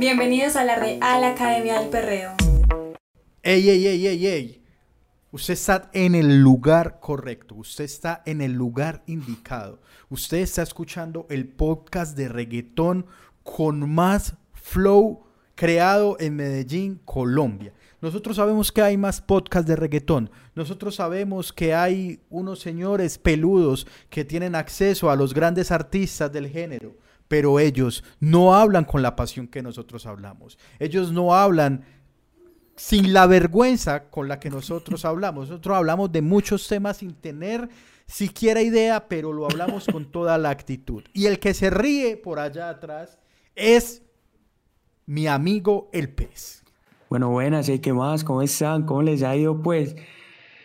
Bienvenidos a la Real Academia del Perreo. Ey, ey, ey, ey, ey. Usted está en el lugar correcto, usted está en el lugar indicado. Usted está escuchando el podcast de reggaetón con más flow creado en Medellín, Colombia. Nosotros sabemos que hay más podcasts de reggaetón. Nosotros sabemos que hay unos señores peludos que tienen acceso a los grandes artistas del género pero ellos no hablan con la pasión que nosotros hablamos. Ellos no hablan sin la vergüenza con la que nosotros hablamos. Nosotros hablamos de muchos temas sin tener siquiera idea, pero lo hablamos con toda la actitud. Y el que se ríe por allá atrás es mi amigo el pez. Bueno, buenas, ¿y qué más? ¿Cómo están? ¿Cómo les ha ido? Pues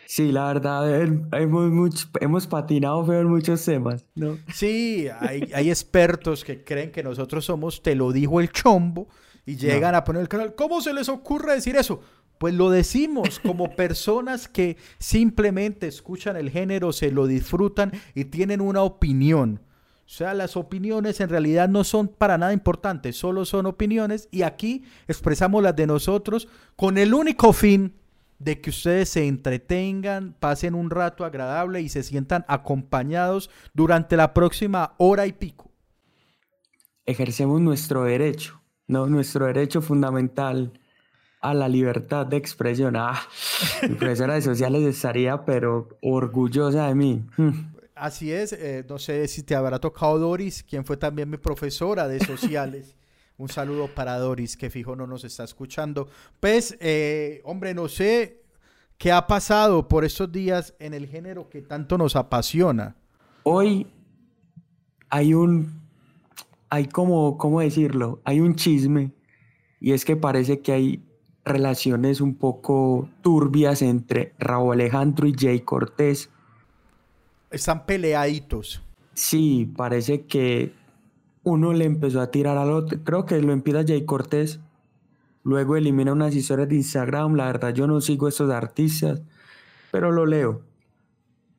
Sí, la verdad, hemos, hemos patinado feo en muchos temas, ¿no? Sí, hay, hay, expertos que creen que nosotros somos, te lo dijo el chombo, y llegan a poner el canal. ¿Cómo se les ocurre decir eso? Pues lo decimos como personas que simplemente escuchan el género, se lo disfrutan y tienen una opinión. O sea, las opiniones en realidad no son para nada importantes, solo son opiniones y aquí expresamos las de nosotros con el único fin de que ustedes se entretengan, pasen un rato agradable y se sientan acompañados durante la próxima hora y pico. Ejercemos nuestro derecho, ¿no? Nuestro derecho fundamental a la libertad de expresión. Ah, mi profesora de sociales estaría, pero orgullosa de mí. Así es, eh, no sé si te habrá tocado Doris, quien fue también mi profesora de sociales. Un saludo para Doris, que fijo no nos está escuchando. Pues, eh, hombre, no sé qué ha pasado por estos días en el género que tanto nos apasiona. Hoy hay un, hay como, ¿cómo decirlo? Hay un chisme y es que parece que hay relaciones un poco turbias entre Raúl Alejandro y Jay Cortés. Están peleaditos. Sí, parece que uno le empezó a tirar al otro. Creo que lo empieza Jay Cortés. Luego elimina unas historias de Instagram. La verdad, yo no sigo estos artistas, pero lo leo.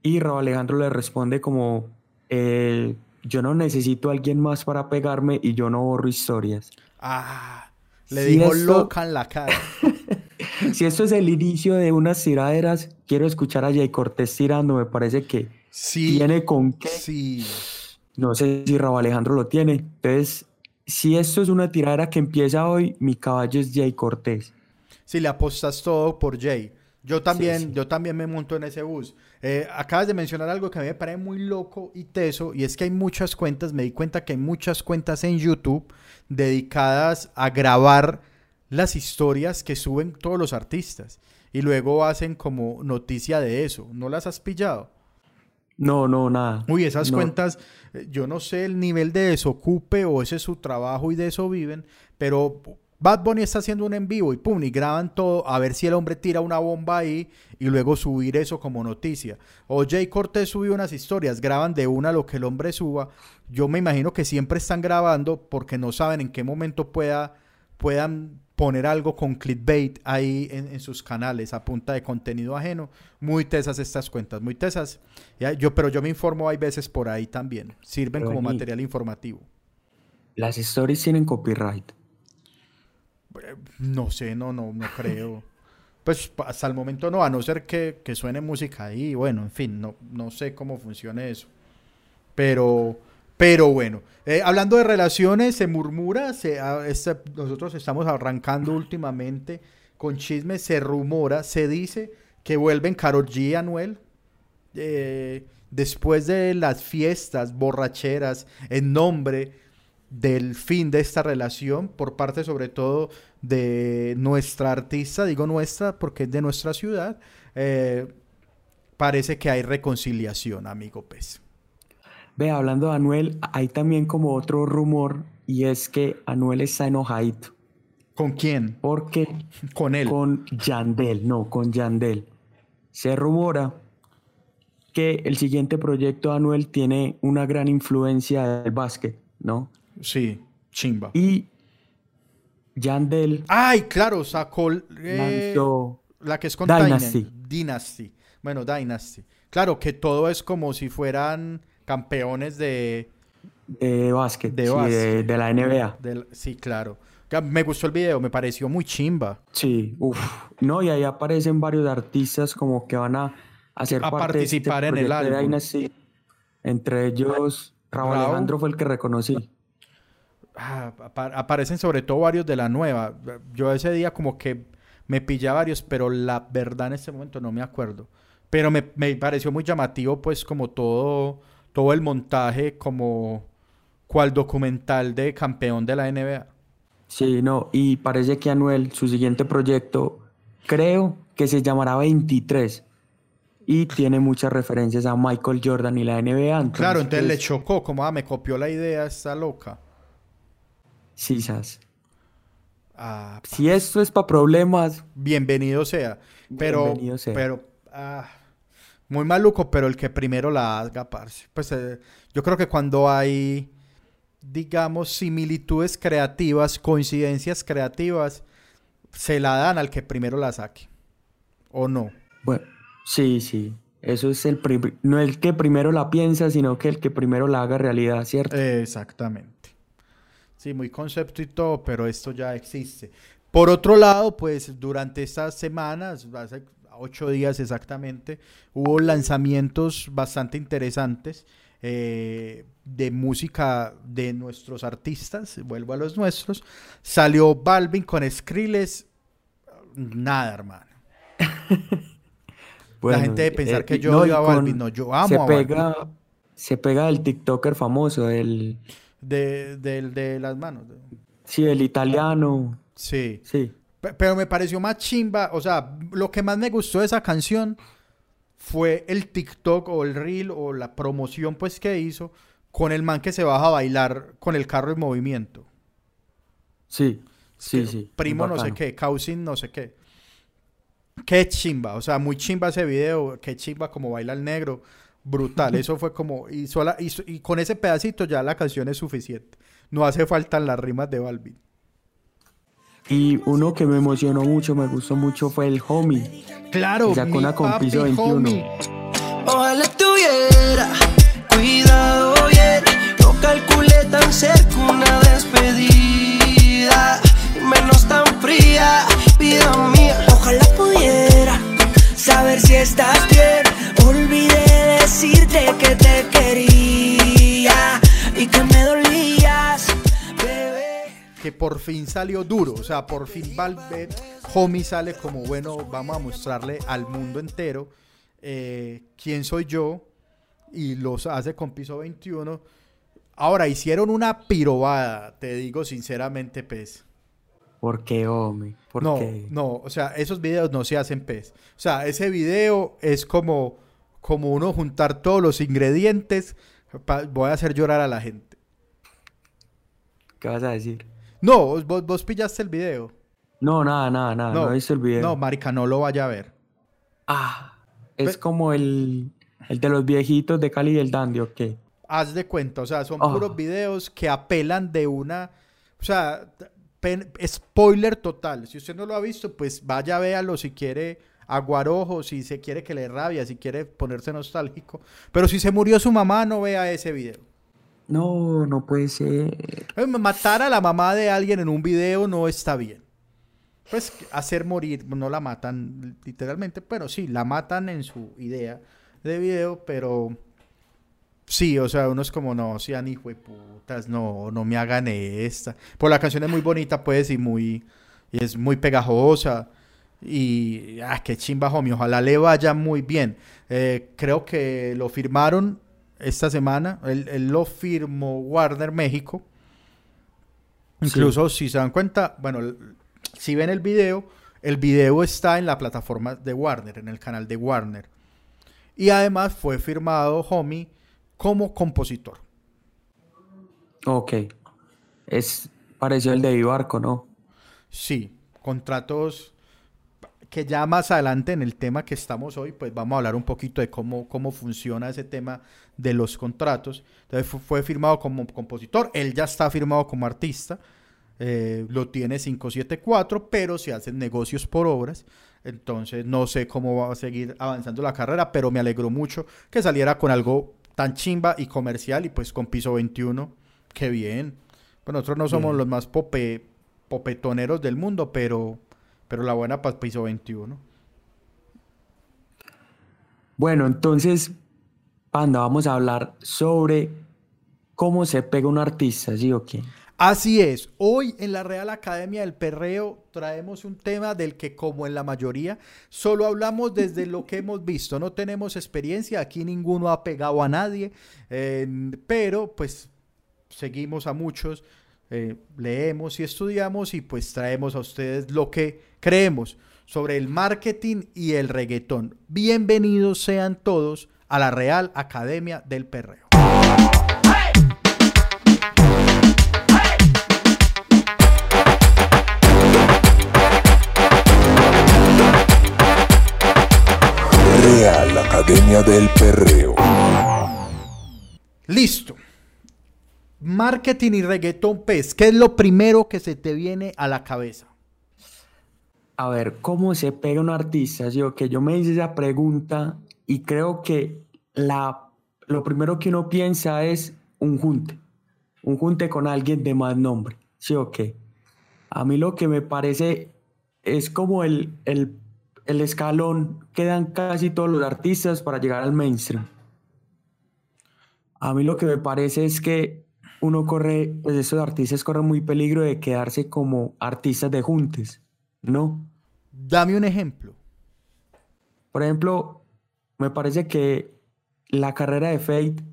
Y Raúl Alejandro le responde como, eh, yo no necesito a alguien más para pegarme y yo no borro historias. Ah, le dijo loca en la cara. si esto es el inicio de unas tiraderas, quiero escuchar a Jay Cortés tirando. Me parece que sí, tiene con qué. Sí. No sé si Raúl Alejandro lo tiene. Entonces, si esto es una tiradera que empieza hoy, mi caballo es Jay Cortés. Si le apostas todo por Jay. Yo también, yo también me monto en ese bus. Eh, acabas de mencionar algo que a mí me parece muy loco y teso, y es que hay muchas cuentas, me di cuenta que hay muchas cuentas en YouTube dedicadas a grabar las historias que suben todos los artistas. Y luego hacen como noticia de eso. ¿No las has pillado? No, no, nada. Uy, esas cuentas, eh, yo no sé el nivel de desocupe o ese es su trabajo y de eso viven, pero Bad Bunny está haciendo un en vivo y pum, y graban todo a ver si el hombre tira una bomba ahí y luego subir eso como noticia. O Jay Cortés subió unas historias, graban de una lo que el hombre suba. Yo me imagino que siempre están grabando porque no saben en qué momento pueda, puedan poner algo con clickbait ahí en, sus canales a punta de contenido ajeno. Muy tesas estas cuentas, muy tesas. yo, pero yo me informo hay veces por ahí también. Sirven como material informativo. ¿Las stories tienen copyright? No sé, no, no, no creo. Pues hasta el momento no, a no ser que, que suene música ahí. Bueno, en fin, no, no sé cómo funcione eso. Pero pero bueno, eh, hablando de relaciones, se murmura, se, nosotros estamos arrancando últimamente con chismes, se rumora, se dice que vuelven Karol G y Anuel eh, después de las fiestas borracheras en nombre del fin de esta relación por parte sobre todo de nuestra artista, digo nuestra porque es de nuestra ciudad, eh, parece que hay reconciliación, amigo Pez. Ve, hablando de Anuel, hay también como otro rumor y es que Anuel está enojadito. ¿Con quién? Porque con él. Con Yandel, no, con Yandel. Se rumora que el siguiente proyecto de Anuel tiene una gran influencia del básquet, ¿no? Sí, chimba. Y Yandel. Ay, claro, sacó eh, la que es con Dynasty. Dynasty. Bueno, Dynasty. Claro que todo es como si fueran campeones de... De básquet, de, de, la NBA. sí, claro. Me gustó el video, me pareció muy chimba. Sí, uff. No, y ahí aparecen varios artistas como que van a hacer A parte de este participar en el álbum. Entre ellos, Raúl Raúl. Alejandro fue el que reconocí. Ah, apa- aparecen sobre todo varios de la nueva. Yo ese día como que me pillé a varios, pero la verdad en este momento no me acuerdo. Pero me, me pareció muy llamativo pues como todo, todo el montaje como cual documental de campeón de la NBA. Sí, no, y parece que Anuel, su siguiente proyecto, creo que se llamará 23 y tiene muchas referencias a Michael Jordan y la NBA. Claro, entonces le pues, chocó, como ah, me copió la idea esta loca. Sí, sas. Ah, Si esto es para problemas, bienvenido sea. Pero, Bienvenido sea. pero, ah, muy maluco, pero el que primero la haga, parce. Pues eh, yo creo que cuando hay, digamos, similitudes creativas, coincidencias creativas, se la dan al que primero la saque. ¿O no? bueno, sí, sí. Eso es el no el que primero la piensa, sino que el que primero la haga realidad, ¿cierto? Exactamente. Sí, muy concepto y todo, pero esto ya existe. Por otro lado, pues durante estas semanas, hace ocho días exactamente, hubo lanzamientos bastante interesantes eh, de música de nuestros artistas, vuelvo a los nuestros. Salió Balvin con Skrillex, nada, hermano. Bueno, La gente debe pensar eh, que yo no, odio a Balvin, no, yo amo se a Balvin. pega, se pega el TikToker famoso, el, De, del- de las manos. sí, el italiano, Sí. sí. Pe- Pero me pareció más chimba, o sea, lo que más me gustó de esa canción fue el TikTok o el reel o la promoción pues que hizo con el man que se baja a bailar con el carro en movimiento. Sí, sí, sí. Primo no sé qué, Causin no sé qué. Qué chimba, o sea, muy chimba ese video, qué chimba como baila el negro, brutal. Eso fue como, y, sola, y, y con ese pedacito ya la canción es suficiente. No hace falta las rimas de Balvin. Y uno que me emocionó mucho, me gustó mucho fue el Homie. Claro, sacó una con piso 21. homie. Ojalá tuviera cuidado bien, no calculé tan cerca una despedida, y menos tan fría, vida mía. Ojalá pudiera saber si estás bien, olvidé decirte que te quería y que me dolías, bebé. Que por fin salió duro, o sea, por fin Valve, Homie sale como, bueno, vamos a mostrarle al mundo entero eh, quién soy yo y los hace con piso 21. Ahora, hicieron una pirobada, te digo sinceramente, pez. ¿Por qué, homie? ¿Por No, qué? no, o sea, esos videos no se hacen pez. O sea, ese video es como, como uno juntar todos los ingredientes. pa- voy a hacer llorar a la gente. ¿Qué vas a decir? No, vos, vos pillaste el video. No, nada, nada, nada. No, he visto el video. No, marica, no lo vaya a ver. Ah, es Pe- como el, el de los viejitos de Cali y el Dandy, ¿o qué? Haz de cuenta, o sea, son Ah. puros videos que apelan de una, o sea, pen- spoiler total. Si usted no lo ha visto, pues vaya, véalo si quiere aguar ojos, si se quiere que le rabia, si quiere ponerse nostálgico. Pero si se murió su mamá, no vea ese video. No, no puede ser. Eh, Matar a la mamá de alguien en un video no está bien. Pues hacer morir, no la matan literalmente, pero sí, la matan en su idea de video, pero sí, o sea, uno es como, no, sean hijo de putas, no, no me hagan esta. Pues la canción es muy bonita, pues, y muy, y es muy pegajosa. Y, ah, qué chimba, homie, ojalá le vaya muy bien. Eh, creo que lo firmaron esta semana, él, él lo firmó Warner México. Incluso si se dan cuenta, bueno, si ven el video, el video está en la plataforma de Warner, en el canal de Warner. Y además fue firmado Homie como compositor. Ok. Es pareció el de Vivarco, ¿no? Sí, contratos que ya más adelante en el tema que estamos hoy, pues vamos a hablar un poquito de cómo, cómo funciona ese tema de los contratos. Entonces fu- fue firmado como compositor, él ya está firmado como artista, eh, lo tiene 574, pero se hacen negocios por obras. Entonces no sé cómo va a seguir avanzando la carrera, pero me alegró mucho que saliera con algo tan chimba y comercial y pues con piso 21. Qué bien. Pues nosotros no somos Bien. los más pope popetoneros del mundo, pero, pero la buena para piso 21. Bueno, entonces, Panda, vamos a hablar sobre cómo se pega un artista, ¿sí o qué? Así es, hoy en la Real Academia del Perreo traemos un tema del que como en la mayoría solo hablamos desde lo que hemos visto, no tenemos experiencia, aquí ninguno ha pegado a nadie, eh, pero pues seguimos a muchos, eh, leemos y estudiamos y pues traemos a ustedes lo que creemos sobre el marketing y el reggaetón. Bienvenidos sean todos a la Real Academia del Perreo. Real Academia del Perreo. Listo. Marketing y reggaetón, pues, ¿qué es lo primero que se te viene a la cabeza? A ver, ¿cómo se pega un artista? Yo que yo me hice esa pregunta y creo que la, lo primero que uno piensa es un junte, un junte con alguien de más nombre, ¿sí o qué? A mí lo que me parece es como el, el, el escalón que dan casi todos los artistas para llegar al mainstream. A mí lo que me parece es que uno corre, pues estos artistas corren muy peligro de quedarse como artistas de juntes, ¿no? Dame un ejemplo. Por ejemplo, me parece que la carrera de Fate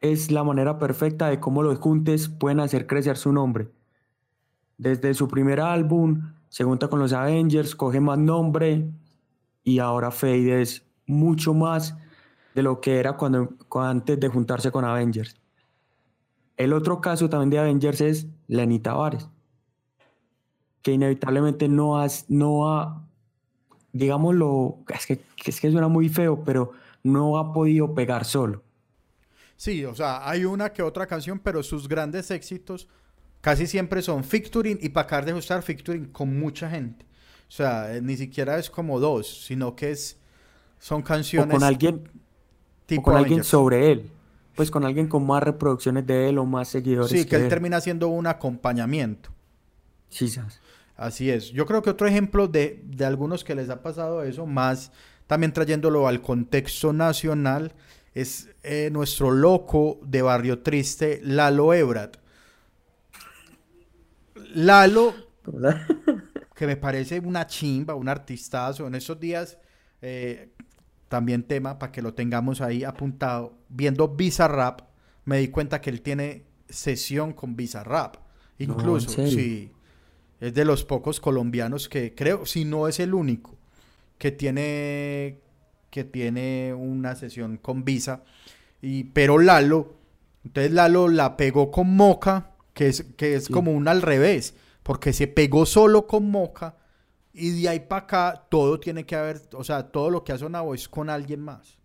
es la manera perfecta de cómo los juntes pueden hacer crecer su nombre. Desde su primer álbum, se junta con los Avengers, coge más nombre y ahora Fade es mucho más de lo que era cuando, antes de juntarse con Avengers. El otro caso también de Avengers es Lenny Tavares, que inevitablemente no ha, no ha digámoslo, es que, es que suena muy feo, pero no ha podido pegar solo. Sí, o sea, hay una que otra canción, pero sus grandes éxitos casi siempre son featuring y para acabar de ajustar featuring con mucha gente. O sea, eh, ni siquiera es como dos, sino que es son canciones o con alguien tipo o con alguien sobre él. Pues con alguien con más reproducciones de él o más seguidores. Sí, que él él. termina siendo un acompañamiento. Sí, sabes. Así es. Yo creo que otro ejemplo de, de algunos que les ha pasado eso, más también trayéndolo al contexto nacional, es eh, nuestro loco de Barrio Triste, Lalo Ebrat. Lalo, que me parece una chimba, un artistazo. En estos días, eh, también tema para que lo tengamos ahí apuntado. Viendo Bizarrap, me di cuenta que él tiene sesión con Bizarrap. ¿en Incluso, sí. Es de los pocos colombianos que creo, si no es el único, que tiene que tiene una sesión con Visa. Y, pero Lalo, entonces Lalo la pegó con Moca, que es, que es Sí. como un al revés, porque se pegó solo con Moca y de ahí para acá todo tiene que haber, o sea, todo lo que ha sonado es con alguien más.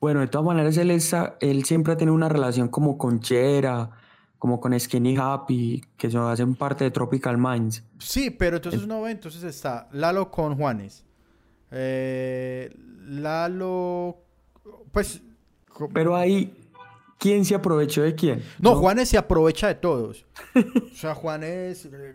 Bueno, de todas maneras, él, está- él siempre ha tenido una relación como con Chera, como con Skinny Happy, que son, hacen parte de Tropical Minds. Sí, pero entonces no ve, entonces está Lalo con Juanes. Eh, Lalo, pues... Pero ahí, ¿quién se aprovechó de quién? No, Juanes se aprovecha de todos. O sea, Juanes. eh,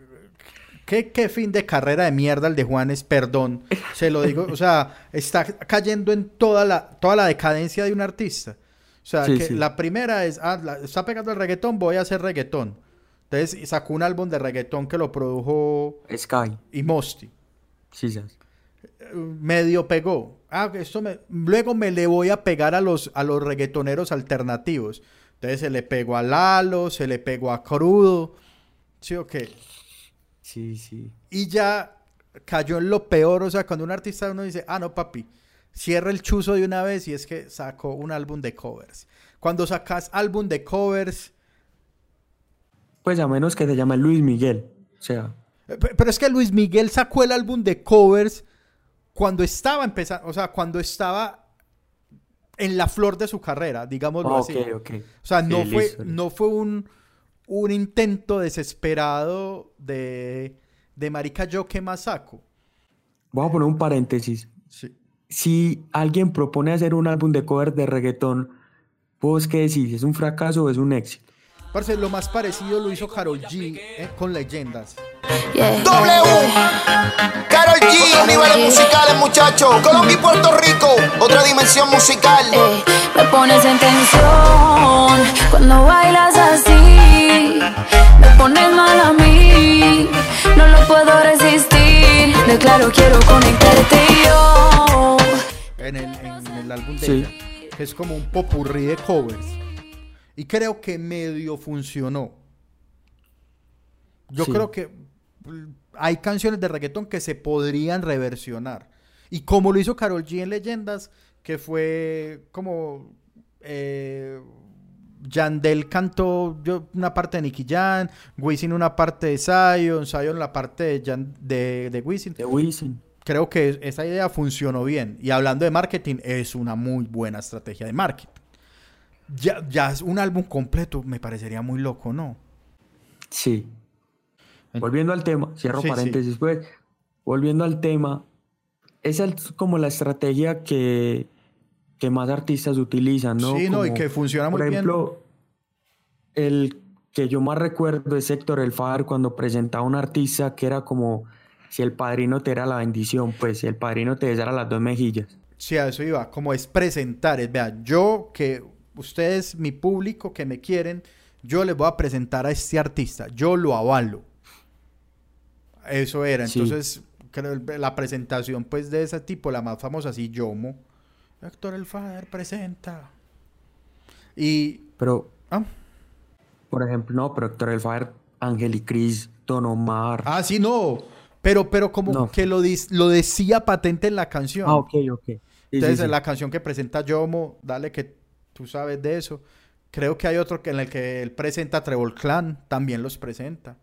¿Qué, qué fin de carrera de mierda el de Juanes, perdón. Se lo digo. O sea, está cayendo en toda la, toda la decadencia de un artista. O sea, Sí, que sí. la primera es, ah, la- está pegando el reggaetón, voy a hacer reggaetón. Entonces sacó un álbum de reggaetón que lo produjo Sky. Imosti. Sí, sabes. Medio pegó. Ah, esto me... Luego me le voy a pegar a los, a los reggaetoneros alternativos. Entonces se le pegó a Lalo, se le pegó a Crudo. ¿Sí o qué? Sí, sí. Y ya cayó en lo peor. O sea, cuando un artista uno dice, ah, no, papi, cierra el chuzo de una vez y es que sacó un álbum de covers. Cuando sacas álbum de covers... Pues a menos que se llame Luis Miguel. O sea, eh, pe- Pero es que Luis Miguel sacó el álbum de covers cuando estaba empezando, o sea, cuando estaba en la flor de su carrera, digámoslo ok, así. ok. O sea, Sí, no fue, listo, no fue un, un intento desesperado de, de marica yo que más saco. Voy a poner un paréntesis. Sí. Si alguien propone hacer un álbum de cover de reggaetón, ¿vos qué decís? ¿Es un fracaso o es un éxito? Parce, lo más parecido lo hizo Karol G eh, con leyendas. Yeah. W, Carol G, niveles musicales, muchachos. Colombia y Puerto Rico, otra dimensión musical. Eh, me pones en tensión cuando bailas así. Me pones mal a mí, no lo puedo resistir. Declaro, quiero conectarte yo. En el, en el álbum de Sí. ella, que es como un popurrí de covers. Y creo que medio funcionó. Yo Sí. creo que mm, hay canciones de reggaetón que se podrían reversionar. Y como lo hizo Karol G en Leyendas, que fue como... eh, Yandel cantó yo, una parte de Nicky Jan, Wisin una parte de Zion, Zion la parte de, Jan- de, de Wisin De Wisin. Creo que esa idea funcionó bien. Y hablando de marketing, es una muy buena estrategia de marketing. Ya, ya es un álbum completo, me parecería muy loco, ¿no? Sí. Volviendo al tema, cierro Sí, sí. paréntesis, pues. Volviendo al tema, esa es como la estrategia que, que más artistas utilizan, ¿no? sí, no, y que funciona muy Por bien. ejemplo, el que yo más recuerdo es Héctor El Fadar cuando presentaba a un artista que era como si el padrino te era la bendición, pues si el padrino te besara las dos mejillas. Sí, a eso iba, como es presentar, es, vea, yo que ustedes, mi público que me quieren, yo les voy a presentar a este artista, yo lo avalo. Eso era, Sí. entonces creo la presentación pues de ese tipo, la más famosa, así Yomo, Héctor El Fader presenta. Y, Pero, ah, por ejemplo, no, pero Héctor El Fadar, Ángel y Cris, Don Omar. ah, sí, no, pero, pero como No. que lo, lo decía patente en la canción. Ah, ok, ok. Sí, sí, Entonces, sí. la canción que presenta Yomo, dale que tú sabes de eso. Creo que hay otro que en el que él presenta Trevor Clan, también los presenta.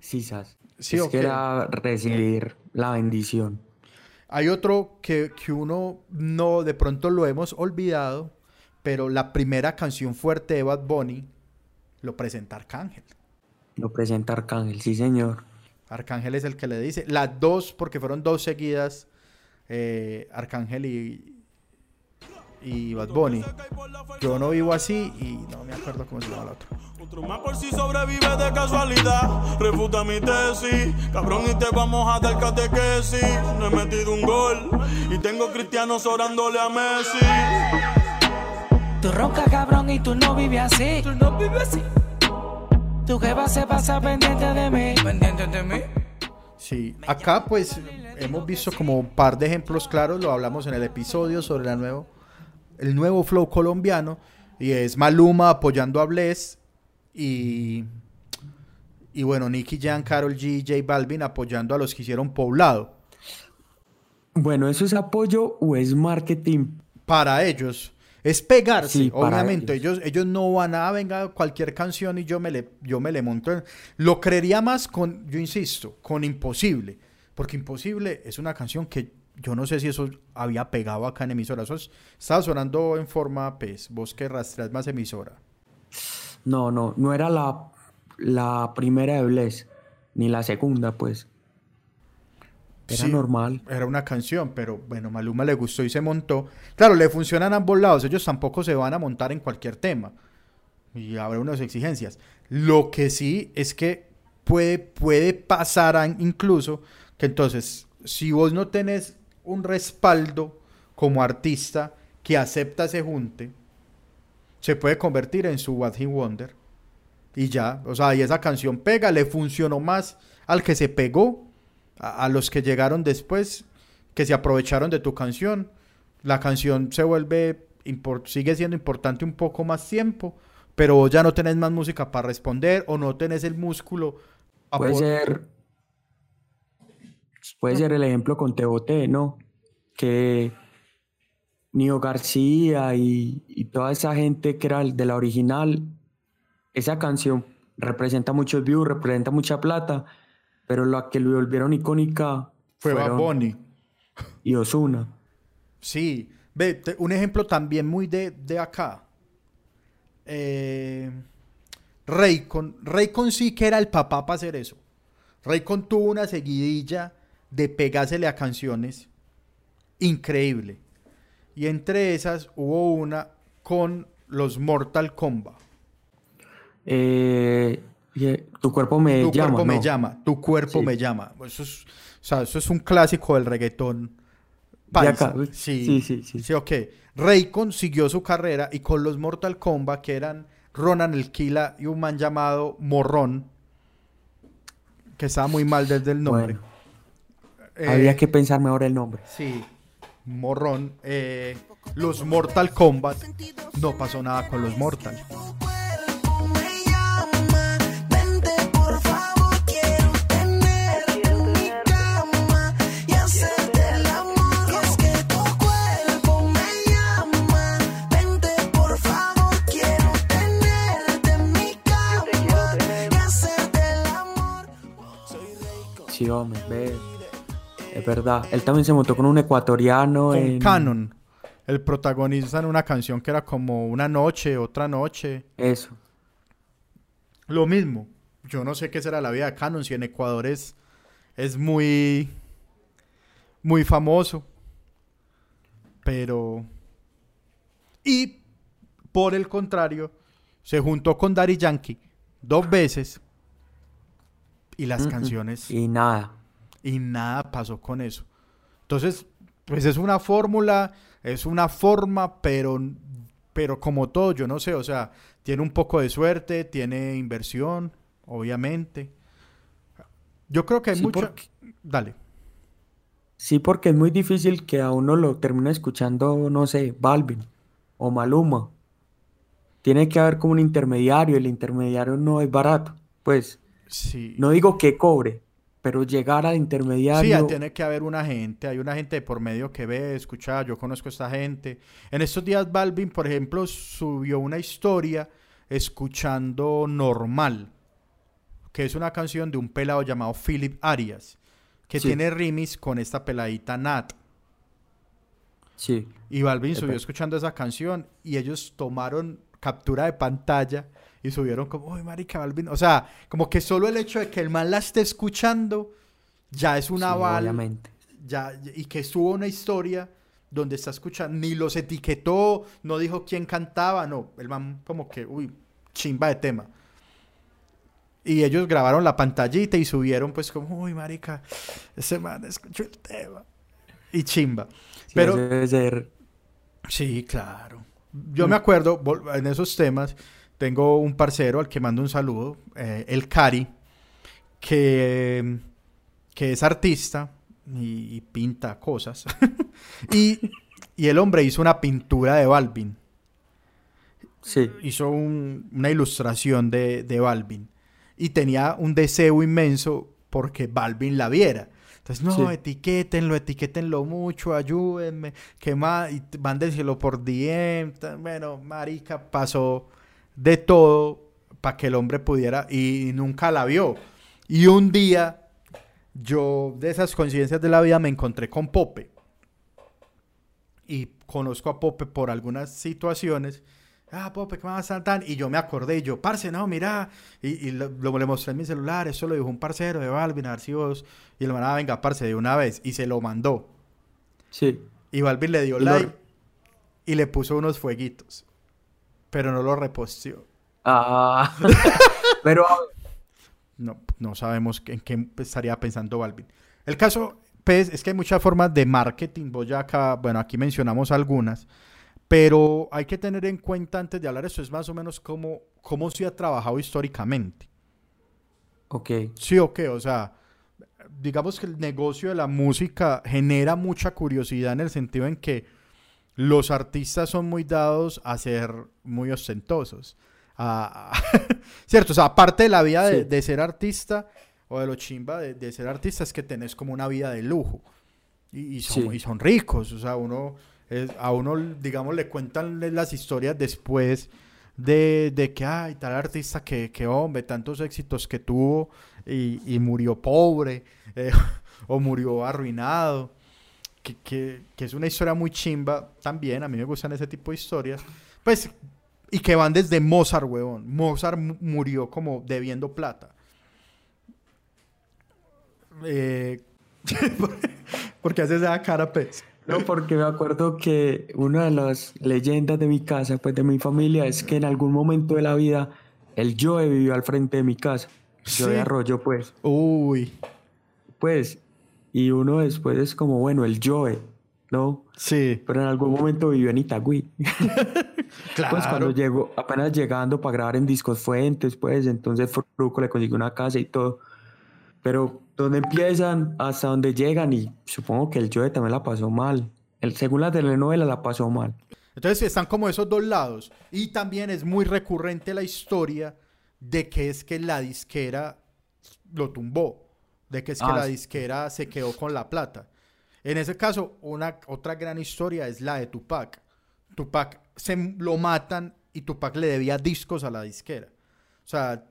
Sí, sas. Sí, es ok. que era recibir la bendición. Hay otro que, que uno no, de pronto lo hemos olvidado, pero la primera canción fuerte de Bad Bunny lo presenta Arcángel. Lo presenta Arcángel, sí, señor. Arcángel es el que le dice. Las dos, porque fueron dos seguidas, eh, Arcángel y, y Bad Bunny. Yo no vivo así y no me acuerdo cómo se llama la otra. Otro más por si sobrevive de casualidad. Refuta mi tesis. Cabrón, y te vamos a dar catequesis. No he metido un gol. Y tengo cristianos orándole a Messi. Tú ronca cabrón y tú no vives así. Tú no vives así. Tu jeva se pasa pendiente de mí. Pendiente de mí. Sí, acá pues hemos visto como un par de ejemplos claros, lo hablamos en el episodio sobre la nuevo, el nuevo flow colombiano, y es Maluma apoyando a Bless y, y bueno, Nicky Jam, Carol G, J Balvin apoyando a los que hicieron Poblado. Bueno, ¿eso es apoyo o es marketing? Para ellos es pegarse, Sí, obviamente. Ellos. ellos no van a venga cualquier canción y yo me le yo me le monto. Lo creería más con, yo insisto, con Imposible, porque Imposible es una canción que yo no sé si eso había pegado acá en emisoras. Eso es- estaba sonando en forma pues, vos que rastreas más emisora. No, no, no era la, la primera de Bless, ni la segunda, pues. Era Sí, normal. Era una canción, pero bueno, Maluma le gustó y se montó. Claro, le funcionan ambos lados. Ellos tampoco se van a montar en cualquier tema. Y habrá unas exigencias. Lo que sí es que puede, puede pasar a- incluso que entonces, si vos no tenés un respaldo como artista que acepta ese junte, se puede convertir en su What He Wonder. Y ya, o sea, y esa canción pega, le funcionó más al que se pegó, a, a los que llegaron después, que se aprovecharon de tu canción. La canción se vuelve, sigue siendo importante un poco más tiempo, pero vos ya no tenés más música para responder o no tenés el músculo. Puede ser. Puede ser el ejemplo con Teboté, ¿no? Que Nio García y, y toda esa gente que era de la original, esa canción representa muchos views, representa mucha plata, pero la que lo volvieron icónica Fue Bad Bunny. y Osuna. Sí, ve, te- un ejemplo también muy de, de acá. Eh, Raycon, Raycon sí que era el papá para hacer eso. Raycon tuvo una seguidilla de pegársele a canciones increíble. Y entre esas hubo una con los Mortal Kombat. Eh, eh, tu cuerpo me Tu llama. cuerpo me llama, tu cuerpo Sí. me llama. Eso es, o sea, eso es un clásico del reggaetón acá. Sí, Sí, sí, sí. sí, ok. Raycon siguió su carrera y con los Mortal Kombat, que eran Ronan el Kila y un man llamado Morrón, que estaba muy mal desde el nombre. Bueno, Eh, había que pensar mejor el nombre. Sí, Morrón. eh, los Mortal Kombat. No pasó nada con los Mortal. Es verdad. Él también se montó con un ecuatoriano Con en... Canon. El protagonista en una canción que era como una noche, otra noche. Eso. Lo mismo. Yo no sé qué será la vida de Canon si en Ecuador es, es muy, muy famoso. Pero... Y por el contrario, se juntó con Daddy Yankee dos veces. Y las Mm, mm. canciones... Y nada. y nada pasó con eso. Entonces, pues es una fórmula, es una forma, pero, pero como todo, yo no sé, o sea, tiene un poco de suerte, tiene inversión, obviamente. Yo creo que hay Sí, mucha... porque- Dale. Sí, porque es muy difícil que a uno lo termine escuchando, no sé, Balvin o Maluma. Tiene que haber como un intermediario, el intermediario no es barato. Pues, Sí. no digo que cobre, pero llegar al Sí, intermediario, ya tiene que haber una gente, hay una gente de por medio que ve, escucha, yo conozco a esta gente. En estos días Balvin, por ejemplo, subió una historia escuchando Normal, que es una canción de un pelado llamado Philip Arias, que Sí. tiene remix con esta peladita Nat. sí, Y Balvin subió escuchando esa canción y ellos tomaron captura de pantalla y subieron como, uy, marica, Balvin. O sea, como que solo el hecho de que el man la esté escuchando ya es un sí, aval obviamente. ya, y que estuvo una historia donde está escuchando, ni los etiquetó, no dijo quién cantaba, no, el man como que, uy, chimba de tema. Y ellos grabaron la pantallita y subieron pues como, uy, marica, ese man escuchó el tema. Y chimba. Sí, Pero, debe ser, sí, claro. Yo me acuerdo, vol- en esos temas, tengo un parcero al que mando un saludo, eh, el Cari, que, que es artista y, y pinta cosas. y, y el hombre hizo una pintura de Balvin. sí, Hizo un- una ilustración de, de Balvin. Y tenía un deseo inmenso porque Balvin la viera. Entonces, no, Sí. etiquétenlo, etiquétenlo mucho, ayúdenme, que más, y mándenselo por DM. Bueno, marica, pasó de todo para que el hombre pudiera y nunca la vio. Y un día, yo de esas coincidencias de la vida me encontré con Pope. Y conozco a Pope por algunas situaciones. Ah, Pope, ¿qué más tan? Y yo me acordé, y yo, parce, no, mira. Y, y lo, lo- le mostré en mi celular, eso lo dijo un parcero de Balvin, a ver si vos. Y el man, ah, venga, parce, de una vez. Y se lo mandó. sí. Y Balvin le dio Y lo- like y le puso unos fueguitos. Pero no lo reposteó. Ah, pero No, no sabemos en qué estaría pensando Balvin. El caso, pues, es que hay muchas formas de marketing. Voy acá, bueno, aquí mencionamos algunas. Pero hay que tener en cuenta antes de hablar esto, es más o menos cómo, cómo se ha trabajado históricamente. ok, Sí o qué, o sea, digamos que el negocio de la música genera mucha curiosidad en el sentido en que los artistas son muy dados a ser muy ostentosos. A- Cierto, o sea, aparte de la vida de, Sí. de ser artista o de lo chimba de, de ser artista es que tenés como una vida de lujo. Y, y son, Sí. y son ricos, o sea, uno a uno, digamos, le cuentan las historias después de, de que, ay, tal artista que, que hombre, tantos éxitos que tuvo y, y murió pobre eh, o murió arruinado, que, que- que es una historia muy chimba también, a mí me gustan ese tipo de historias, pues, y que van desde Mozart, huevón. Mozart mu- murió como debiendo plata. Eh, ¿Por qué haces esa cara, pez? No, porque me acuerdo que una de las leyendas de mi casa, pues de mi familia, es que en algún momento de la vida el Joe vivió al frente de mi casa. Yo de Sí. Arroyo, pues. Uy, Pues, y uno después es como, bueno, el Joe, ¿no? sí, Pero en algún momento vivió en Itagüí. claro. Pues cuando llegó, apenas llegando para grabar en Discos Fuentes, pues, entonces Fruco le consiguió una casa y todo. Pero donde empiezan, hasta donde llegan, y supongo que el Joe también la pasó mal. El, según la telenovela, la pasó mal. Entonces están como esos dos lados. Y también es muy recurrente la historia de que es que la disquera lo tumbó. De que es que Ah, la sí. disquera se quedó con la plata. En ese caso, una, otra gran historia es la de Tupac. Tupac se lo matan y Tupac le debía discos a la disquera. O sea,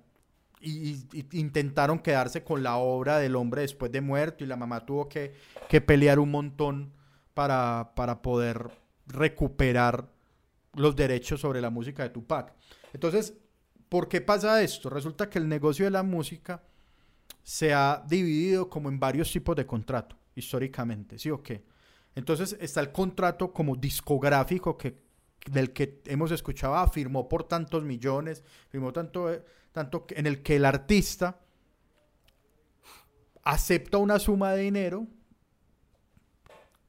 y, intentaron quedarse con la obra del hombre después de muerto y la mamá tuvo que, que pelear un montón para, para poder recuperar los derechos sobre la música de Tupac. Entonces, ¿por qué pasa esto? Resulta que el negocio de la música se ha dividido como en varios tipos de contrato, históricamente, ¿sí o qué? Entonces está el contrato como discográfico que, del que hemos escuchado, ah, firmó por tantos millones, firmó tanto, eh, tanto en el que el artista acepta una suma de dinero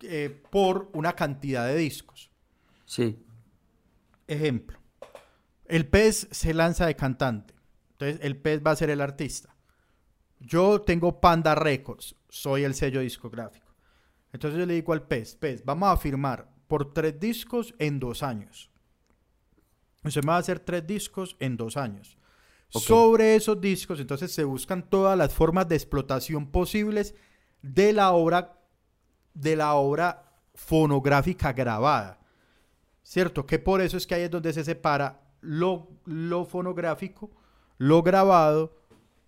eh, por una cantidad de discos. Sí. Ejemplo, el pez se lanza de cantante, entonces el pez va a ser el artista. Yo tengo Panda Records, soy el sello discográfico. Entonces yo le digo al pez, pez, vamos a firmar por tres discos en dos años. Usted me va a hacer tres discos en dos años. Sobre esos discos, entonces se buscan todas las formas de explotación posibles de la obra, de la obra fonográfica grabada. ¿Cierto? Que por eso es que ahí es donde se separa lo, lo fonográfico, lo grabado,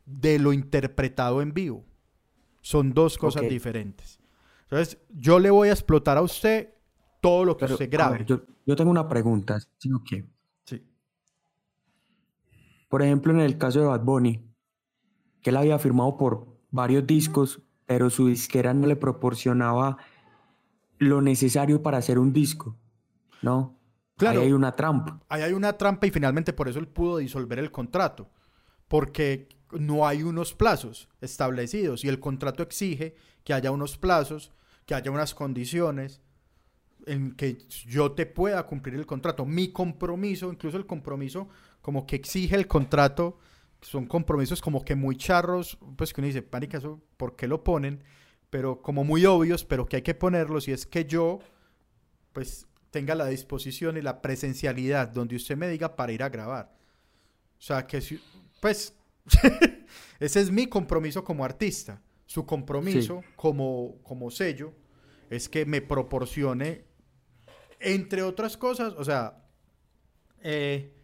de lo interpretado en vivo. Son dos cosas diferentes. Entonces, yo le voy a explotar a usted todo lo que Pero, usted a grabe. ver, yo, yo tengo una pregunta, sino que. Por ejemplo, en el caso de Bad Bunny, que él había firmado por varios discos, pero su disquera no le proporcionaba lo necesario para hacer un disco, ¿no? Claro. Ahí hay una trampa. Ahí hay una trampa y finalmente por eso él pudo disolver el contrato. Porque no hay unos plazos establecidos y el contrato exige que haya unos plazos, que haya unas condiciones en que yo te pueda cumplir el contrato. Mi compromiso, incluso el compromiso como que exige el contrato, son compromisos como que muy charros, pues que uno dice, pánica, ¿por qué lo ponen? Pero como muy obvios, pero que hay que ponerlos y es que yo, pues tenga la disposición y la presencialidad donde usted me diga para ir a grabar. O sea, que si, pues, ese es mi compromiso como artista. Su compromiso como, como sello es que me proporcione, entre otras cosas, o sea, eh,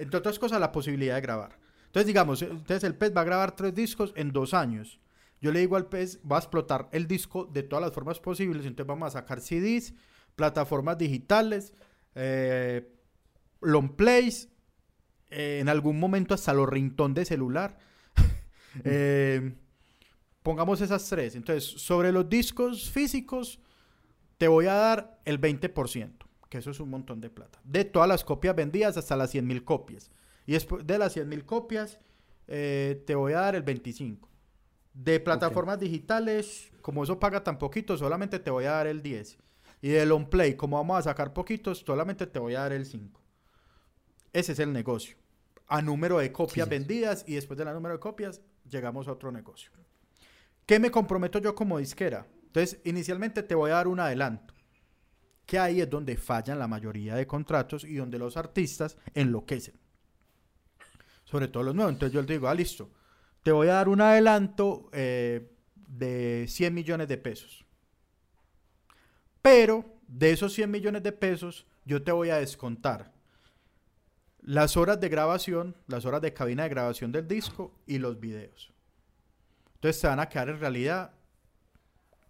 entre otras cosas, la posibilidad de grabar. Entonces, digamos, entonces el pez va a grabar tres discos en dos años. Yo le digo al pez, va a explotar el disco de todas las formas posibles. Entonces vamos a sacar CDs, plataformas digitales, eh, long plays, eh, en algún momento hasta los ringtone de celular. Eh, pongamos esas tres. Entonces, sobre los discos físicos, te voy a dar el 20%, que eso es un montón de plata. De todas las copias vendidas hasta las 100 mil copias. Y después de las 100 mil copias, eh, te voy a dar el 25%. De plataformas digitales, como eso paga tan poquito, solamente te voy a dar el 10%. Y de long play, como vamos a sacar poquitos, solamente te voy a dar el 5%. Ese es el negocio. A número de copias sí. vendidas y después de la número de copias, llegamos a otro negocio. ¿Qué me comprometo yo como disquera? Entonces, inicialmente te voy a dar un adelanto. Que ahí es donde fallan la mayoría de contratos y donde los artistas enloquecen. Sobre todo los nuevos. Entonces yo les digo, ah, listo. Te voy a dar un adelanto eh, de 100 millones de pesos. Pero de esos 100 millones de pesos, yo te voy a descontar las horas de grabación, las horas de cabina de grabación del disco y los videos. Entonces te van a quedar en realidad,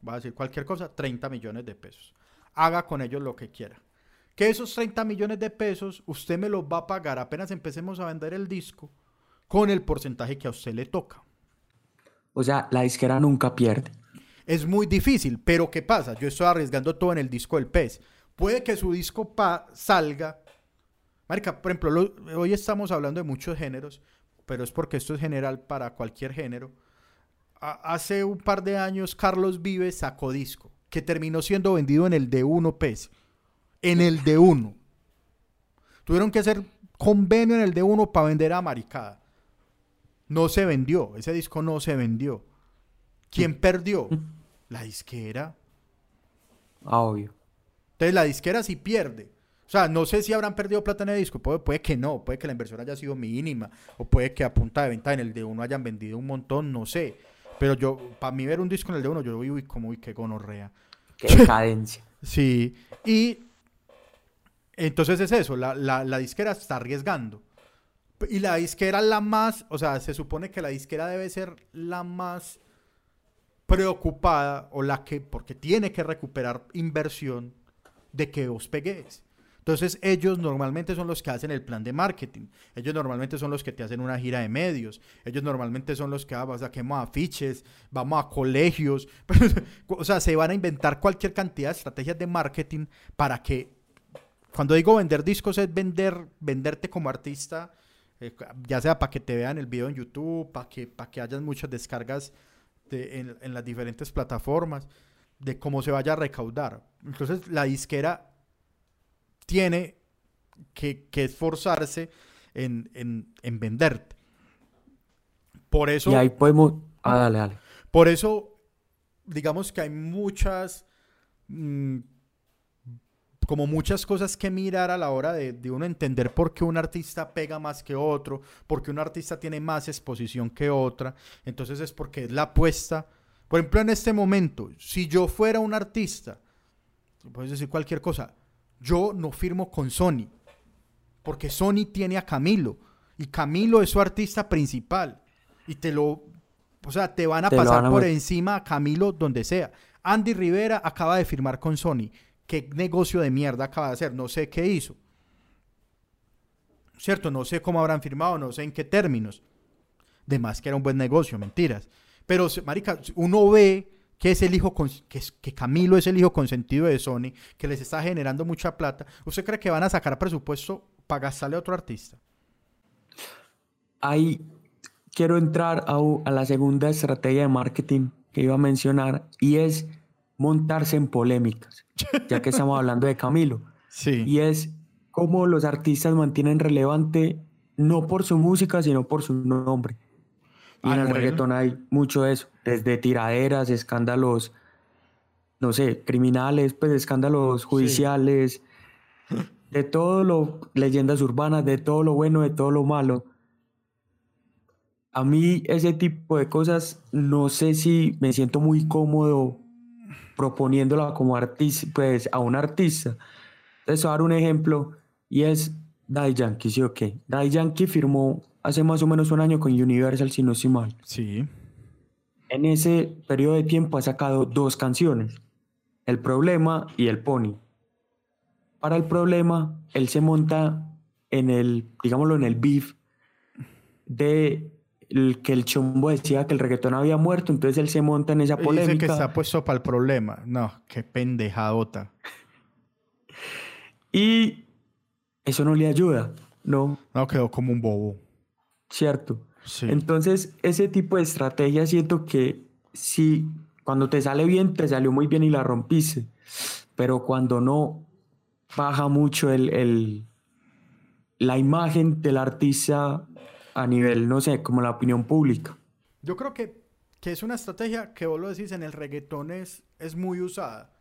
voy a decir cualquier cosa, 30 millones de pesos. Haga con ellos lo que quiera. Que esos 30 millones de pesos usted me los va a pagar apenas empecemos a vender el disco con el porcentaje que a usted le toca. O sea, la disquera nunca pierde. Es muy difícil, pero ¿qué pasa? Yo estoy arriesgando todo en el disco del pez. Puede que su disco pa- salga, Marica, por ejemplo, lo- hoy estamos hablando de muchos géneros, pero es porque esto es general para cualquier género. A- hace un par de años Carlos Vives sacó disco, que terminó siendo vendido en el D1 PES. En el D1. Tuvieron que hacer convenio en el D1 para vender a Maricada. No se vendió, ese disco no se vendió. ¿Quién perdió? La disquera. Ah, obvio. Entonces la disquera sí pierde. O sea, no sé si habrán perdido plata en el disco, puede, puede que no, puede que la inversión haya sido mínima, o puede que a punta de venta en el de uno hayan vendido un montón, no sé. Pero yo, para mí ver un disco en el de uno, yo vi uy, como, uy, qué gonorrea. Qué decadencia. Sí, y entonces es eso, la, la, la disquera está arriesgando. Y la disquera la más, o sea, se supone que la disquera debe ser la más preocupada o la que, porque tiene que recuperar inversión de que vos pegues. Entonces ellos normalmente son los que hacen el plan de marketing, ellos normalmente son los que te hacen una gira de medios, ellos normalmente son los que ah, vas a quemar afiches, vamos a colegios, o sea, se van a inventar cualquier cantidad de estrategias de marketing para que, cuando digo vender discos es vender, venderte como artista, eh, ya sea para que te vean el video en YouTube, para que, para que hayan muchas descargas de- en, en las diferentes plataformas, de cómo se vaya a recaudar. Entonces la disquera tiene que, que esforzarse en, en, en venderte. Por eso, Y ahí podemos... Ah, dale, dale. por eso, digamos que hay muchas, mm, como muchas cosas que mirar a la hora de, de uno entender por qué un artista pega más que otro, por qué un artista tiene más exposición que otra. Entonces es porque es la apuesta. Por ejemplo, en este momento, si yo fuera un artista, puedes decir cualquier cosa, yo no firmo con Sony, porque Sony tiene a Camilo, y Camilo es su artista principal, y te lo, o sea, te van a Te pasar van por encima a Camilo donde sea. Andy Rivera acaba de firmar con Sony. ¿Qué negocio de mierda acaba de hacer? No sé qué hizo. ¿Cierto? No sé cómo habrán firmado, no sé en qué términos. De más que era un buen negocio, mentiras. Pero, marica, uno ve que es el hijo, que, es- que Camilo es el hijo consentido de Sony, que les está generando mucha plata. ¿Usted cree que van a sacar presupuesto para gastarle a otro artista? Ahí quiero entrar a, la segunda estrategia de marketing que iba a mencionar y es montarse en polémicas, ya que estamos hablando de Camilo. Sí. Y es cómo los artistas mantienen relevante no por su música, sino por su nombre. Y en el Anuel. reggaetón hay mucho de eso, desde tiraderas, escándalos, no sé, criminales, pues escándalos judiciales, de todo lo, leyendas urbanas, de todo lo bueno, de todo lo malo. A mí ese tipo de cosas no sé si me siento muy cómodo proponiéndola como artista, pues a un artista. Entonces, voy a dar un ejemplo y es Daddy Yankee, ¿sí o qué? Daddy Yankee firmó hace más o menos un año con Universal, si no estoy mal. Sí. En ese periodo de tiempo ha sacado dos canciones, El Problema y El Pony. Para El Problema, él se monta en el, digámoslo, en el beef de el- que el chombo decía que el reggaetón había muerto, entonces él se monta en esa Dice polémica. que está puesto para el problema. No, qué pendejadota. Y eso no le ayuda, ¿no? No, quedó como un bobo. ¿Cierto? Sí. Entonces, ese tipo de estrategia siento que si cuando te sale bien, te salió muy bien y la rompiste. Pero cuando no, baja mucho el, el- la imagen del artista a nivel, no sé, como la opinión pública. Yo creo que, que es una estrategia que vos lo decís en el reggaetón es, es muy usada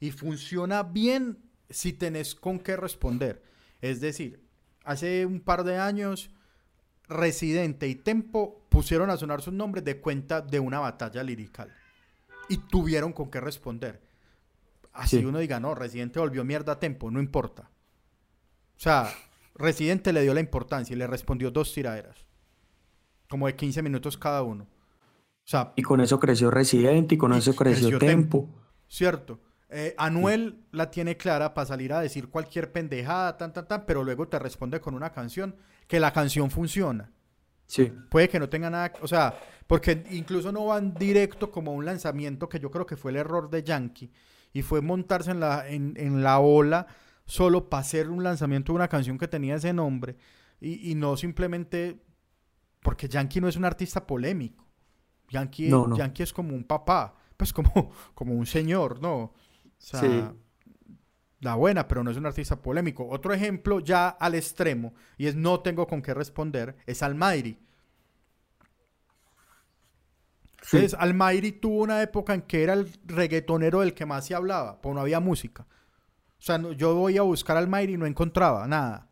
y funciona bien si tenés con qué responder. Es decir, hace un par de años Residente y Tempo pusieron a sonar sus nombres de cuenta de una batalla lirical y tuvieron con qué responder. Así Sí. uno diga, no, Residente volvió mierda a Tempo, no importa. O sea, Residente le dio la importancia y le respondió dos tiraderas. Como de 15 minutos cada uno. O sea, Y con eso creció Residente y con y eso creció, Tempo. Cierto. Eh, Anuel la tiene clara para salir a decir cualquier pendejada, tan, tan, tan, pero luego te responde con una canción que la canción funciona. Sí. Puede que no tenga nada, o sea, porque incluso no van directo como a un lanzamiento que yo creo que fue el error de Yankee y fue montarse en la, en, en la ola solo para hacer un lanzamiento de una canción que tenía ese nombre y, y no simplemente porque Yankee no es un artista polémico. Yankee, No, no. Yankee es como un papá, pues como, como un señor, ¿no? O sea, Sí. La buena, pero no es un artista polémico. Otro ejemplo ya al extremo, y es no tengo con qué responder, es Almairi. Sí. Entonces, Almairi tuvo una época en que era el reggaetonero del que más se hablaba, porque no había música. O sea, no- yo voy a buscar a Almairi y no encontraba nada.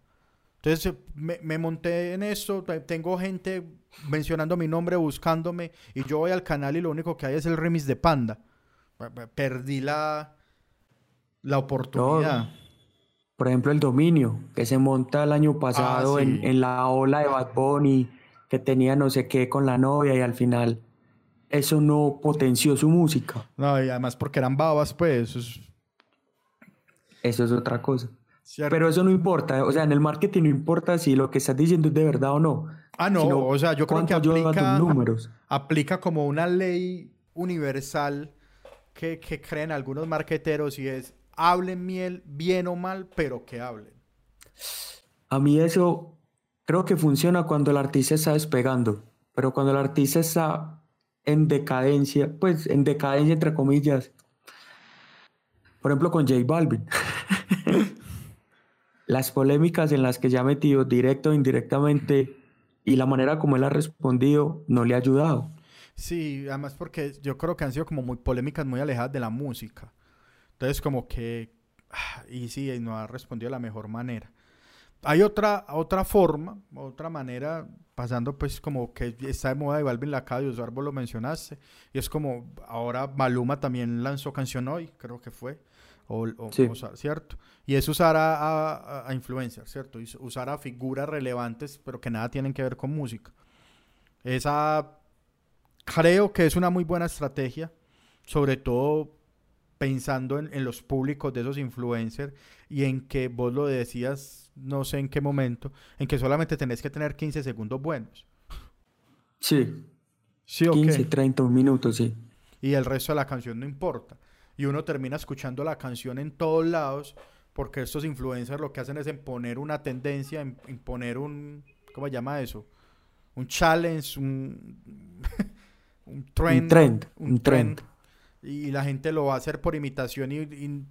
Entonces eh, me, me monté en esto, te- tengo gente mencionando mi nombre, buscándome, y yo voy al canal y lo único que hay es el remix de Panda. Pe- pe- Perdí la, la oportunidad. Por ejemplo, el dominio, que se monta el año pasado Ah, sí. en, en la ola de Bad Bunny, que tenía no sé qué con la novia y al final eso no potenció su música. No, y además porque eran babas, pues. eso es Eso es otra cosa. cierto. Pero eso no importa, o sea, en el marketing no importa si lo que estás diciendo es de verdad o no. Ah, no, sino o sea, yo creo que aplica, números. aplica como una ley universal que, que creen algunos marqueteros y es hablen miel, bien o mal, pero que hablen. A mí eso creo que funciona cuando el artista está despegando, pero cuando el artista está en decadencia, pues en decadencia entre comillas, por ejemplo con J Balvin, las polémicas en las que se ha metido directo o indirectamente y la manera como él ha respondido no le ha ayudado. Sí, además porque yo creo que han sido como muy polémicas, muy alejadas de la música. Entonces como que, y sí, y no ha respondido de la mejor manera. Hay otra, otra forma, otra manera, pasando pues como que está de moda y Balvin la acaba de vos lo mencionaste, y es como ahora Maluma también lanzó canción hoy, creo que fue, o, o- Sí. o ¿cierto? Y es usar a, a, a influencers, ¿cierto? Y usar a figuras relevantes, pero que nada tienen que ver con música. Esa creo que es una muy buena estrategia, sobre todo pensando en, en los públicos de esos influencers y en que vos lo decías, no sé en qué momento, en que solamente tenés que tener 15 segundos buenos. Sí, Sí, o 15, qué? 30 minutos, sí. Y el resto de la canción no importa. Y uno termina escuchando la canción en todos lados porque estos influencers lo que hacen es imponer una tendencia, im- imponer un, ¿cómo se llama eso? Un challenge, un, un trend. Un trend, Un, un trend. trend. Y la gente lo va a hacer por imitación. Y, y,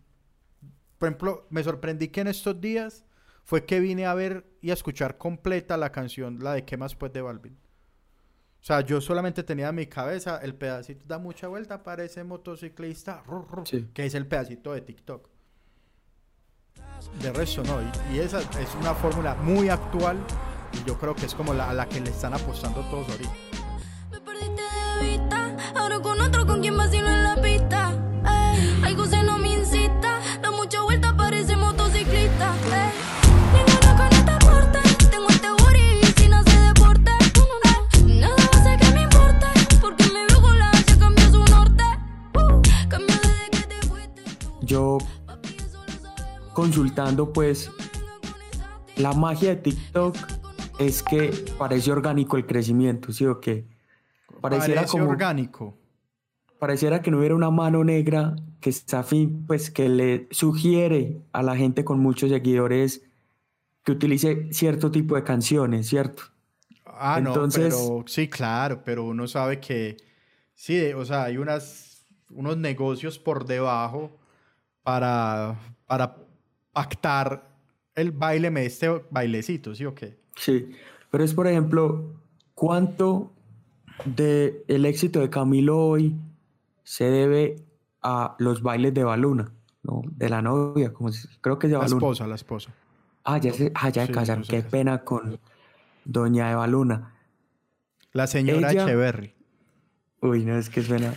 por ejemplo, me sorprendí que en estos días fue que vine a ver y a escuchar completa la canción, la de ¿Qué más pues de Balvin? O sea, yo solamente tenía en mi cabeza el pedacito, da mucha vuelta, parece motociclista, ru, ru, Sí. que es el pedacito de TikTok. De resto no, y, y esa es una fórmula muy actual y yo creo que es como la, a la que le están apostando todos ahorita. Me perdiste de vista, ahora con otro con quien consultando pues la magia de TikTok es que parece orgánico el crecimiento, ¿sí o qué? Pareciera Parece como orgánico. pareciera que no hubiera una mano negra que está fin, pues que le sugiere a la gente con muchos seguidores que utilice cierto tipo de canciones, ¿cierto? Ah, Entonces- no, pero sí, claro, pero uno sabe que sí, o sea, hay unas, unos negocios por debajo para, para pactar el baile, este bailecito, ¿sí o qué? Sí, pero es por ejemplo, ¿cuánto de el éxito de Camilo hoy se debe a los bailes de Baluna, ¿no? De la novia, como se- creo que es de La Baluna. esposa, la esposa. Ah, ya se, ah, ya Sí, casaron, qué pena con doña Eva Luna. La señora Ella- Echeverry. Uy, no, es que suena...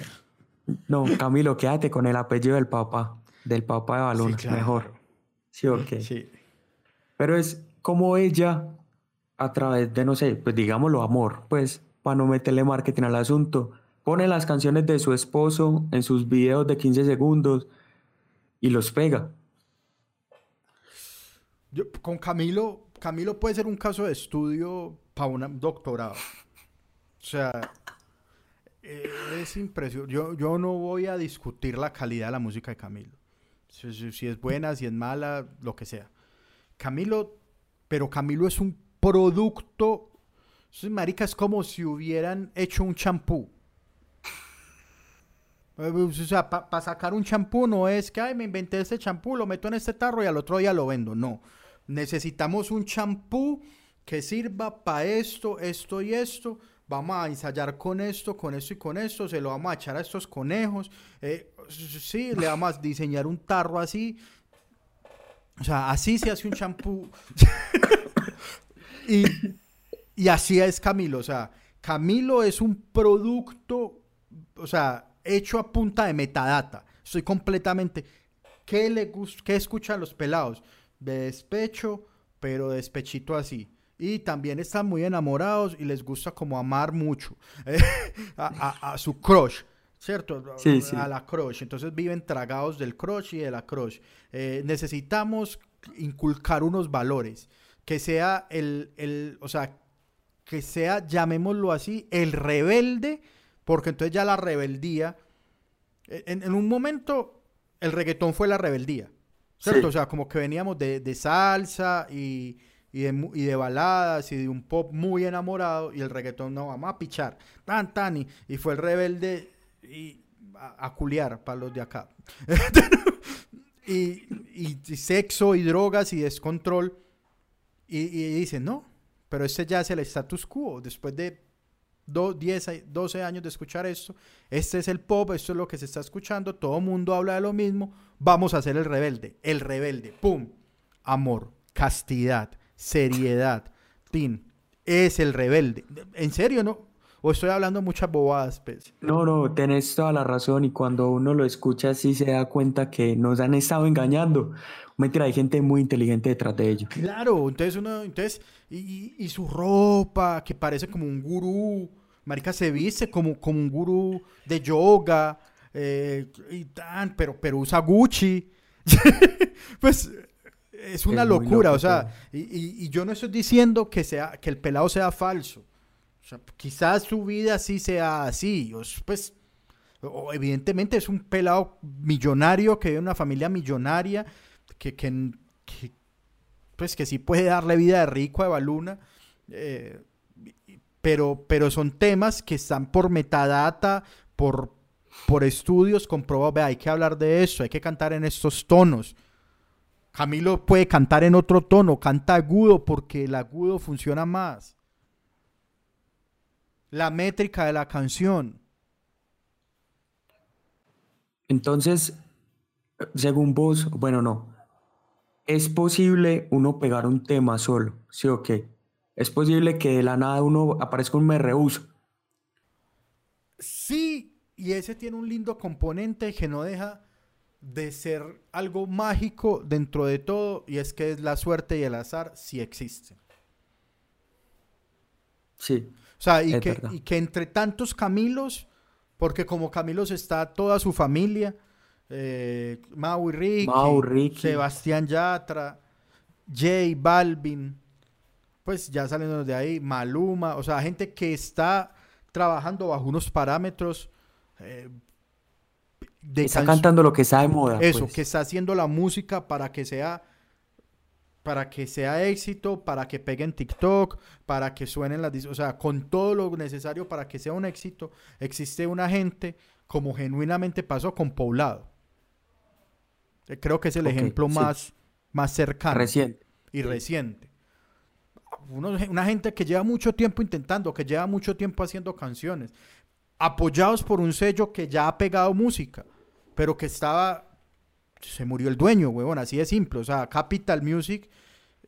No, Camilo, quédate con el apellido del papá, del papá de Baluna, claro. mejor. Sí, ok. Sí. Pero es como ella, a través de, no sé, pues digámoslo, amor, pues, para no meterle marketing al asunto, pone las canciones de su esposo en sus videos de 15 segundos y los pega. Yo- con Camilo, Camilo puede ser un caso de estudio para un doctorado. O sea, es impresionante. Yo, yo no voy a discutir la calidad de la música de Camilo. Si, es buena, si es mala, lo que sea. Camilo, pero Camilo es un producto. Eso, marica, es como si hubieran hecho un champú. Eh, O sea, para sacar un champú no es que, ay, me inventé este champú, lo meto en este tarro y al otro día lo vendo. No. Necesitamos un champú que sirva para esto, esto y esto. Vamos a ensayar con esto, con esto y con esto. Se lo vamos a echar a estos conejos. Eh, sí, le vamos a diseñar un tarro así. O sea, así se hace un champú. y, y así es Camilo. O sea, Camilo es un producto, o sea, hecho a punta de metadata. Estoy completamente. ¿Qué le gusta? ¿Qué escuchan los pelados? De despecho, pero despechito así. Y también están muy enamorados y les gusta como amar mucho eh, a- a su crush, ¿cierto? Sí, sí. A la crush. Entonces viven tragados del crush y de la crush. Eh, necesitamos inculcar unos valores. Que sea el, el, o sea, que sea, llamémoslo así, el rebelde, porque entonces ya la rebeldía, en, en un momento el reggaetón fue la rebeldía, ¿cierto? Sí. O sea, como que veníamos de, de salsa y, y, de, y de baladas y de un pop muy enamorado y el reggaetón no, vamos a pichar, tan, tan, y, y fue el rebelde y a, para los de acá. y, y- sexo y drogas y descontrol. Y, y dicen, no, pero este ya es el status quo. Después de do- 10, a- 12 años de escuchar esto, este es el pop, esto es lo que se está escuchando, todo mundo habla de lo mismo, vamos a ser el rebelde. El rebelde, ¡pum! Amor, castidad, seriedad, tin. Es el rebelde. ¿En serio, no? O estoy hablando muchas bobadas, pues. No, no, tenés toda la razón y cuando uno lo escucha así se da cuenta que nos han estado engañando. Mentira, hay gente muy inteligente detrás de ello. Claro, entonces uno, entonces, y, su ropa, que parece como un gurú, marica se viste como, como un gurú de yoga, eh, y tan, pero, pero usa Gucci. pues es una Es locura, loco o sea, y- y yo no estoy diciendo que sea, que el pelado sea falso. Quizás su vida sí sea así, pues, evidentemente es un pelado millonario que vive una familia millonaria, que, que, pues que sí puede darle vida de rico a Eva Luna, eh, pero, pero son temas que están por metadata, por, por estudios comprobados, vea, hay que hablar de eso, hay que cantar en estos tonos. Camilo puede cantar en otro tono, canta agudo porque el agudo funciona más. La métrica de la canción. Entonces, según vos, bueno, no. Es posible uno pegar un tema solo, ¿sí o qué? Es posible que de la nada uno aparezca un me rehuso. Sí, y ese tiene un lindo componente que no deja de ser algo mágico dentro de todo, y es que es la suerte y el azar sí existen. Sí, O sea, y que, y que entre tantos Camilos, porque como Camilos está toda su familia, eh, Mau y Ricky, Mau, Ricky. Sebastián Yatra, J Balvin, pues ya saliendo de ahí, Maluma, o sea, gente que está trabajando bajo unos parámetros eh, de está cantando lo que está de moda. eso, pues. que está haciendo la música para que sea para que sea éxito, para que pegue en TikTok, para que suenen las, o sea, con todo lo necesario para que sea un éxito, existe una gente como genuinamente pasó con Poblado. Eh, Creo que es el ejemplo sí. más, más cercano Reciente. y reciente. Uno- una gente que lleva mucho tiempo intentando, que lleva mucho tiempo haciendo canciones, apoyados por un sello que ya ha pegado música, pero que estaba, se murió el dueño, huevón, así de simple. O sea, Capital Music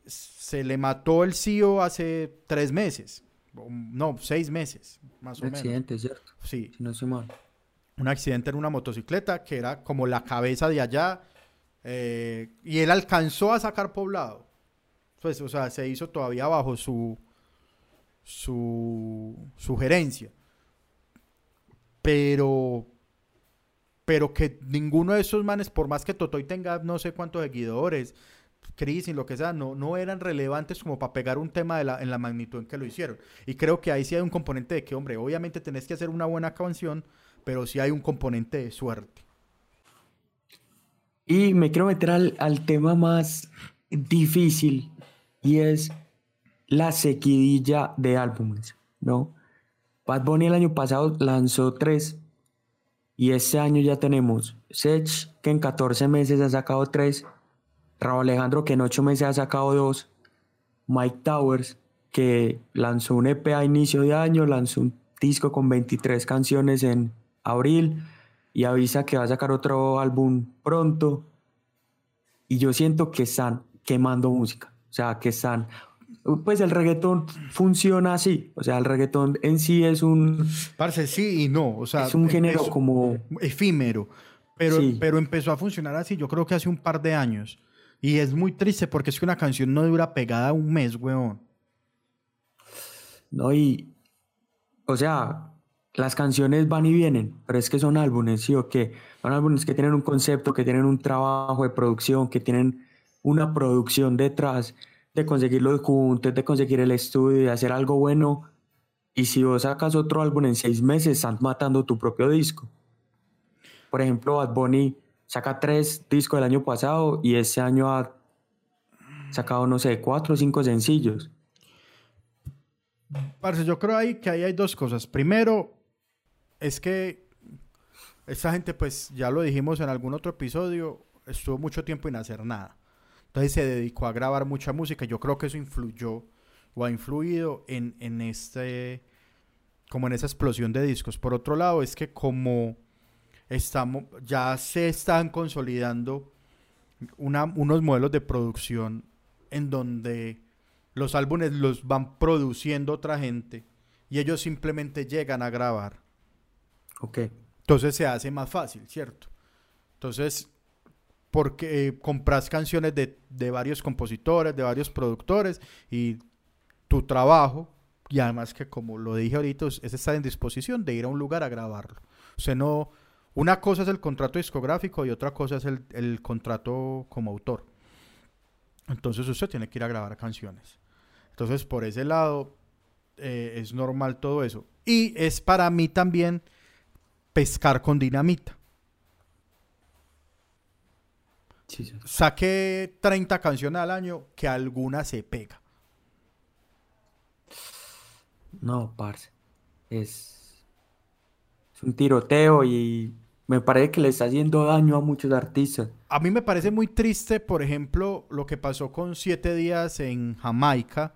se le mató el CEO hace tres meses, no, seis meses, más o Un menos. accidente, ¿cierto? Sí, Si no estoy mal. un accidente en una motocicleta que era como la cabeza de allá eh, y él alcanzó a sacar poblado. Pues, o sea, se hizo todavía bajo su su sugerencia. Pero pero que ninguno de esos manes, por más que Totoy tenga no sé cuántos seguidores, Chris y lo que sea, no, no eran relevantes como para pegar un tema en la magnitud en que lo hicieron. Y creo que ahí sí hay un componente de que, hombre, obviamente tenés que hacer una buena canción, pero sí hay un componente de suerte. Y me quiero meter al, al tema más difícil y es la sequidilla de álbumes, ¿no? Bad Bunny el año pasado lanzó tres y este año ya tenemos Sech, que en 14 meses ha sacado tres, Raúl Alejandro, que en 8 meses ha sacado dos, Mike Towers, que lanzó un EP a inicio de año, lanzó un disco con 23 canciones en abril y avisa que va a sacar otro álbum pronto. Y yo siento que están quemando música, o sea, que están... Pues el reggaetón funciona así, o sea, el reggaetón en sí es un, Parce, sí y no. O sea, es un género como... efímero. Pero, Sí. pero empezó a funcionar así, yo creo que hace un par de años. Y es muy triste porque es que una canción no dura pegada un mes, weón. ¿no? Y, o sea, las canciones van y vienen, pero es que son álbumes, ¿sí o qué? Son álbumes que tienen un concepto, que tienen un trabajo de producción, que tienen una producción detrás de conseguir los juntos, de conseguir el estudio, de hacer algo bueno. Y si vos sacas otro álbum en seis meses, están matando tu propio disco. Por ejemplo, Bad Bunny saca tres discos del año pasado y este año ha sacado, no sé, cuatro o cinco sencillos. Parce, yo creo ahí que ahí hay dos cosas. Primero, es que esta gente, pues ya lo dijimos en algún otro episodio, estuvo mucho tiempo sin hacer nada. Entonces se dedicó a grabar mucha música. Yo creo que eso influyó o ha influido en, en este, como en esa explosión de discos. Por otro lado, es que como estamos, ya se están consolidando una- unos modelos de producción en donde los álbumes los van produciendo otra gente y ellos simplemente llegan a grabar. Ok. Entonces se hace más fácil, ¿cierto? Entonces, porque eh, compras canciones de, de varios compositores, de varios productores y tu trabajo, y además que como lo dije ahorita, es es estar en disposición de ir a un lugar a grabarlo. O sea, no, una cosa es el contrato discográfico y otra cosa es el, el contrato como autor. Entonces usted tiene que ir a grabar canciones. Entonces, por ese lado, eh, es normal todo eso. Y es para mí también pescar con dinamita. Sí. Saqué 30 canciones al año que alguna se pega. No, parce. Es, es un tiroteo y me parece que le está haciendo daño a muchos artistas. A mí me parece muy triste, por ejemplo, lo que pasó con Siete Días en Jamaica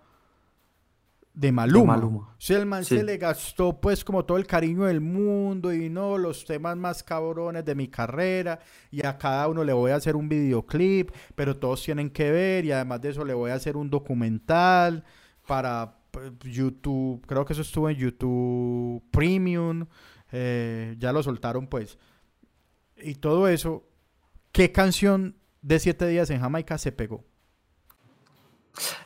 de Maluma. Sea, el man Sí. se le gastó pues como todo el cariño del mundo y no los temas más cabrones de mi carrera y a cada uno le voy a hacer un videoclip, pero todos tienen que ver y además de eso le voy a hacer un documental para pues, YouTube, creo que eso estuvo en YouTube Premium, eh, ya lo soltaron pues. Y todo eso, ¿qué canción de Siete Días en Jamaica se pegó?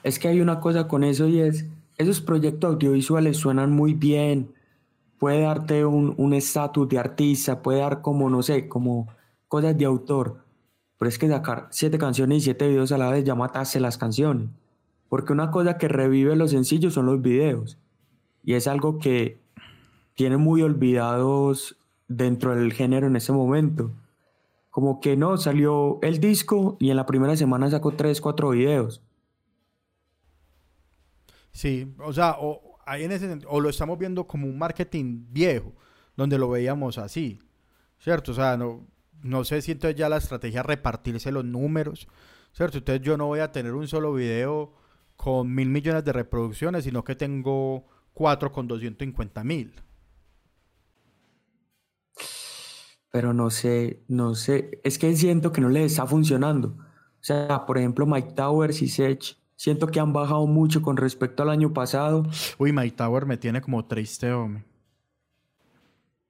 Es que hay una cosa con eso y es, esos proyectos audiovisuales suenan muy bien, puede darte un estatus de artista, puede dar como, no sé, como cosas de autor, pero es que sacar siete canciones y siete videos a la vez ya mataste las canciones, porque una cosa que revive los sencillos son los videos, y es algo que tiene muy olvidados dentro del género en ese momento. Como que no, salió el disco y en la primera semana sacó tres, cuatro videos. Sí, o sea, o, en ese o lo estamos viendo como un marketing viejo, donde lo veíamos así, ¿cierto? O sea, no, no sé si entonces ya la estrategia es repartirse los números, ¿cierto? Entonces yo no voy a tener un solo video con mil millones de reproducciones, sino que tengo cuatro con 250 mil. pero no sé, no sé, es que siento que no les está funcionando. O sea, por ejemplo, Mike Towers y Sech, siento que han bajado mucho con respecto al año pasado. Uy, My Tower me tiene como triste, hombre.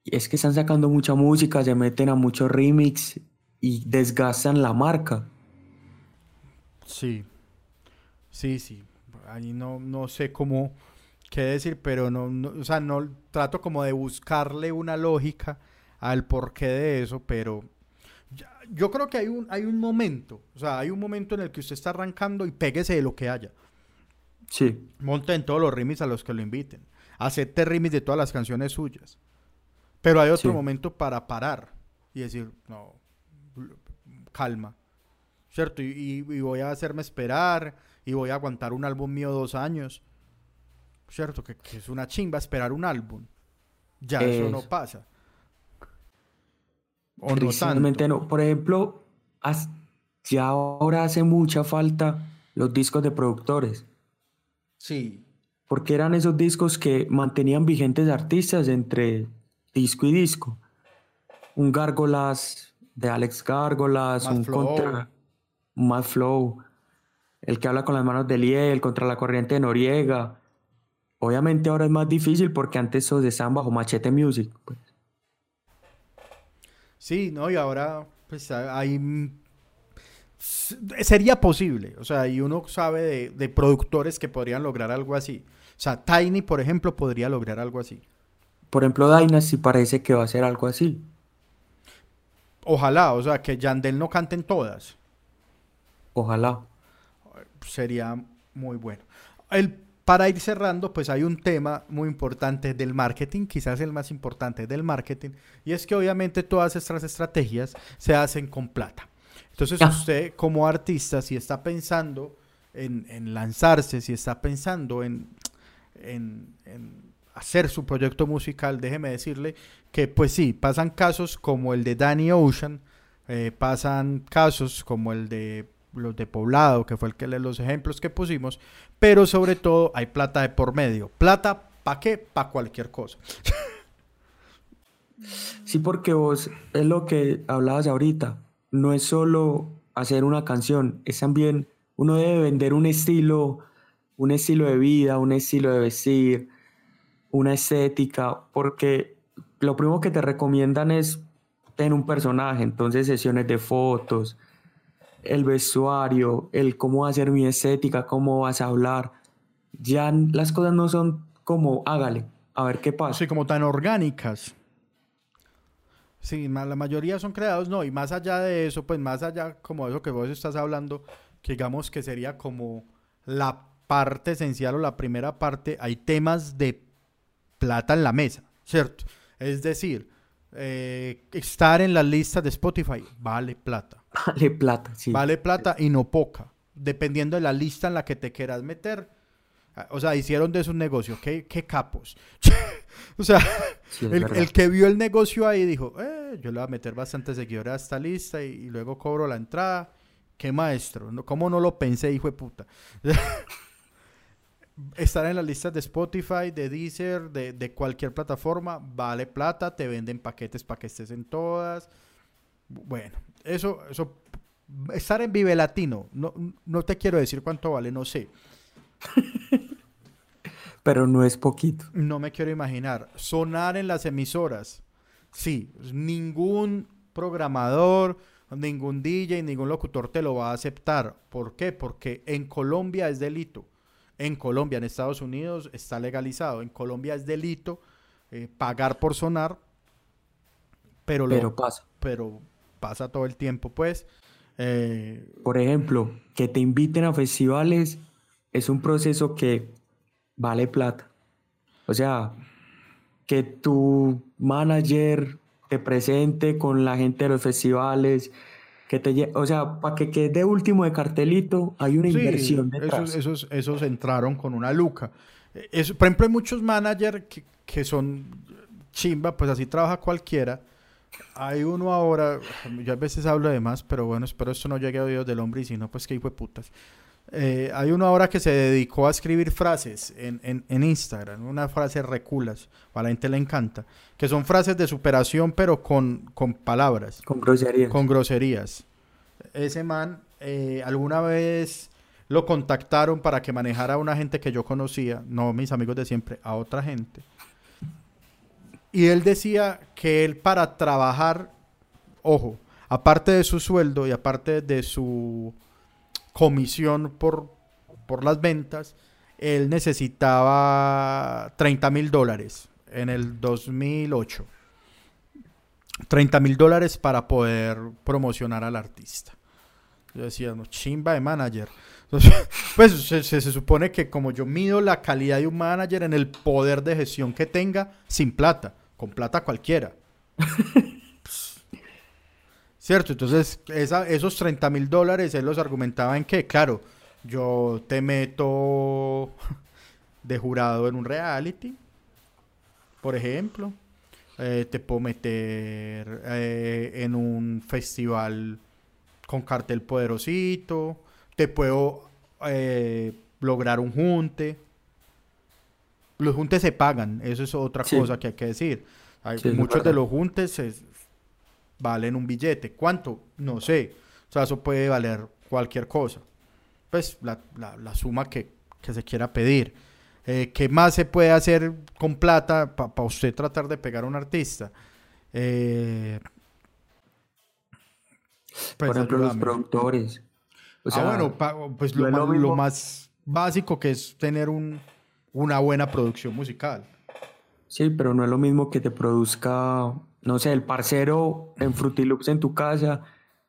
Y es que están sacando mucha música, se meten a muchos remix y desgastan la marca. Sí, sí, sí. Ahí no, no sé cómo, qué decir, pero no, no, o sea, no trato como de buscarle una lógica al porqué de eso, pero yo creo que hay un, hay un momento, o sea, hay un momento en el que usted está arrancando y péguese de lo que haya. Sí, Monte en todos los remix a los que lo inviten. Acepte remix de todas las canciones suyas. Pero hay otro Sí. momento para parar y decir, no, calma, ¿cierto? Y, voy a hacerme esperar y voy a aguantar un álbum mío dos años, ¿cierto? Que, que es una chimba esperar un álbum. Ya eso no pasa. O no Tristemente tanto. no. Por ejemplo, ya ahora hace mucha falta los discos de productores. Sí. Porque eran esos discos que mantenían vigentes artistas entre disco y disco. Un Gárgolas de Alex Gárgolas, Mad un Flow. contra un Mad Flow, el que habla con las manos de Liel, contra la corriente de Noriega. Obviamente ahora es más difícil porque antes todos estaban bajo Machete Music. pues. Sí, no, y ahora pues hay... mm, Sería posible, o sea, y uno sabe de, de productores que podrían lograr algo así. O sea, Tiny, por ejemplo, podría lograr algo así. Por ejemplo, Dynasty parece que va a ser algo así. Ojalá, o sea, que Yandel no canten todas. Ojalá. Sería muy bueno. El, para ir cerrando, pues hay un tema muy importante del marketing, quizás el más importante del marketing, y es que obviamente todas estas estrategias se hacen con plata. Entonces usted como artista, si está pensando en, en lanzarse, si está pensando en, en- en hacer su proyecto musical, déjeme decirle que pues sí, pasan casos como el de Danny Ocean, eh, pasan casos como el de los de Poblado, que fue el que los ejemplos que pusimos, pero sobre todo hay plata de por medio. Plata, ¿para qué? Para cualquier cosa. Sí, porque vos es lo que hablabas ahorita. No es solo hacer una canción, es también uno debe vender un estilo, un estilo de vida, un estilo de vestir, una estética, porque lo primero que te recomiendan es tener un personaje, entonces sesiones de fotos, el vestuario, el cómo hacer mi estética, cómo vas a hablar. Ya las cosas no son como hágale, a ver qué pasa. Así como tan orgánicas. Sí, la mayoría son creados, no, y más allá de eso, pues más allá como de eso que vos estás hablando, que digamos que sería como la parte esencial o la primera parte, hay temas de plata en la mesa, ¿cierto? Es decir, eh, estar en las listas de Spotify vale plata. Vale plata, sí. Vale plata y no poca. Dependiendo de la lista en la que te quieras meter. Ah, O sea, hicieron de eso un negocio. Qué, qué capos. o sea, Sí, el, el que vio el negocio ahí dijo, eh, yo le voy a meter bastantes seguidores a esta lista y, y luego cobro la entrada. Qué maestro. No, ¿Cómo no lo pensé, hijo de puta? Estar en las listas de Spotify, de Deezer, de, de cualquier plataforma, vale plata, te venden paquetes para que estés en todas. Bueno, eso, eso, estar en Vive Latino, no, no te quiero decir cuánto vale, no sé. Pero no es poquito. No me quiero imaginar. Sonar en las emisoras. Sí, ningún programador, ningún DJ, ningún locutor te lo va a aceptar. ¿Por qué? Porque en Colombia es delito. En Colombia, en Estados Unidos está legalizado. En Colombia es delito eh, pagar por sonar. Pero, lo- Pero pasa. pero pasa todo el tiempo, pues. Eh, Por ejemplo, que te inviten a festivales es un proceso que vale plata. O sea, que tu manager te presente con la gente de los festivales, que te, o sea, para que quede último de cartelito, hay una Sí, inversión detrás. Esos, esos, esos entraron con una luca. Eh, eso- por ejemplo, hay muchos managers que, que son chimba, pues así trabaja cualquiera. Hay uno ahora, yo a veces hablo de más, pero bueno, espero esto no llegue a oídos del hombre y si no, pues que hijo de putas. Eh, hay uno ahora que se dedicó a escribir frases en, en, en Instagram, unas frases reculas, a la gente le encanta, que son frases de superación, pero con, con palabras Con groserías. con groserías. Ese man, eh, alguna vez lo contactaron para que manejara a una gente que yo conocía, no mis amigos de siempre, a otra gente. Y él decía que él para trabajar, ojo, aparte de su sueldo y aparte de su comisión por, por las ventas, él necesitaba 30 mil dólares en el 2008. 30 mil dólares para poder promocionar al artista. Yo decía, no, chimba de manager. Pues se- se supone que como yo mido la calidad de un manager en el poder de gestión que tenga, sin plata, con plata cualquiera. ¿Cierto? Entonces, esa- esos 30 mil dólares él los argumentaba en que, claro, yo te meto de jurado en un reality, por ejemplo. eh, te puedo meter eh, en un festival con cartel poderosito. Te puedo eh, lograr un junte. Los juntes se pagan, eso es otra Sí. cosa que hay que decir. Hay, Sí, muchos de los juntes es- valen un billete. ¿Cuánto? No sé. O sea, eso puede valer cualquier cosa. Pues la, la- la suma que, que se quiera pedir. Eh, ¿Qué más se puede hacer con plata para usted tratar de pegar a un artista? Eh, pues, Por ejemplo, los productores. O sea, ah, bueno, pa- pues lo, es lo más básico que es tener un, una buena producción musical. Sí, pero no es lo mismo que te produzca, no sé, el parcero en Loops en tu casa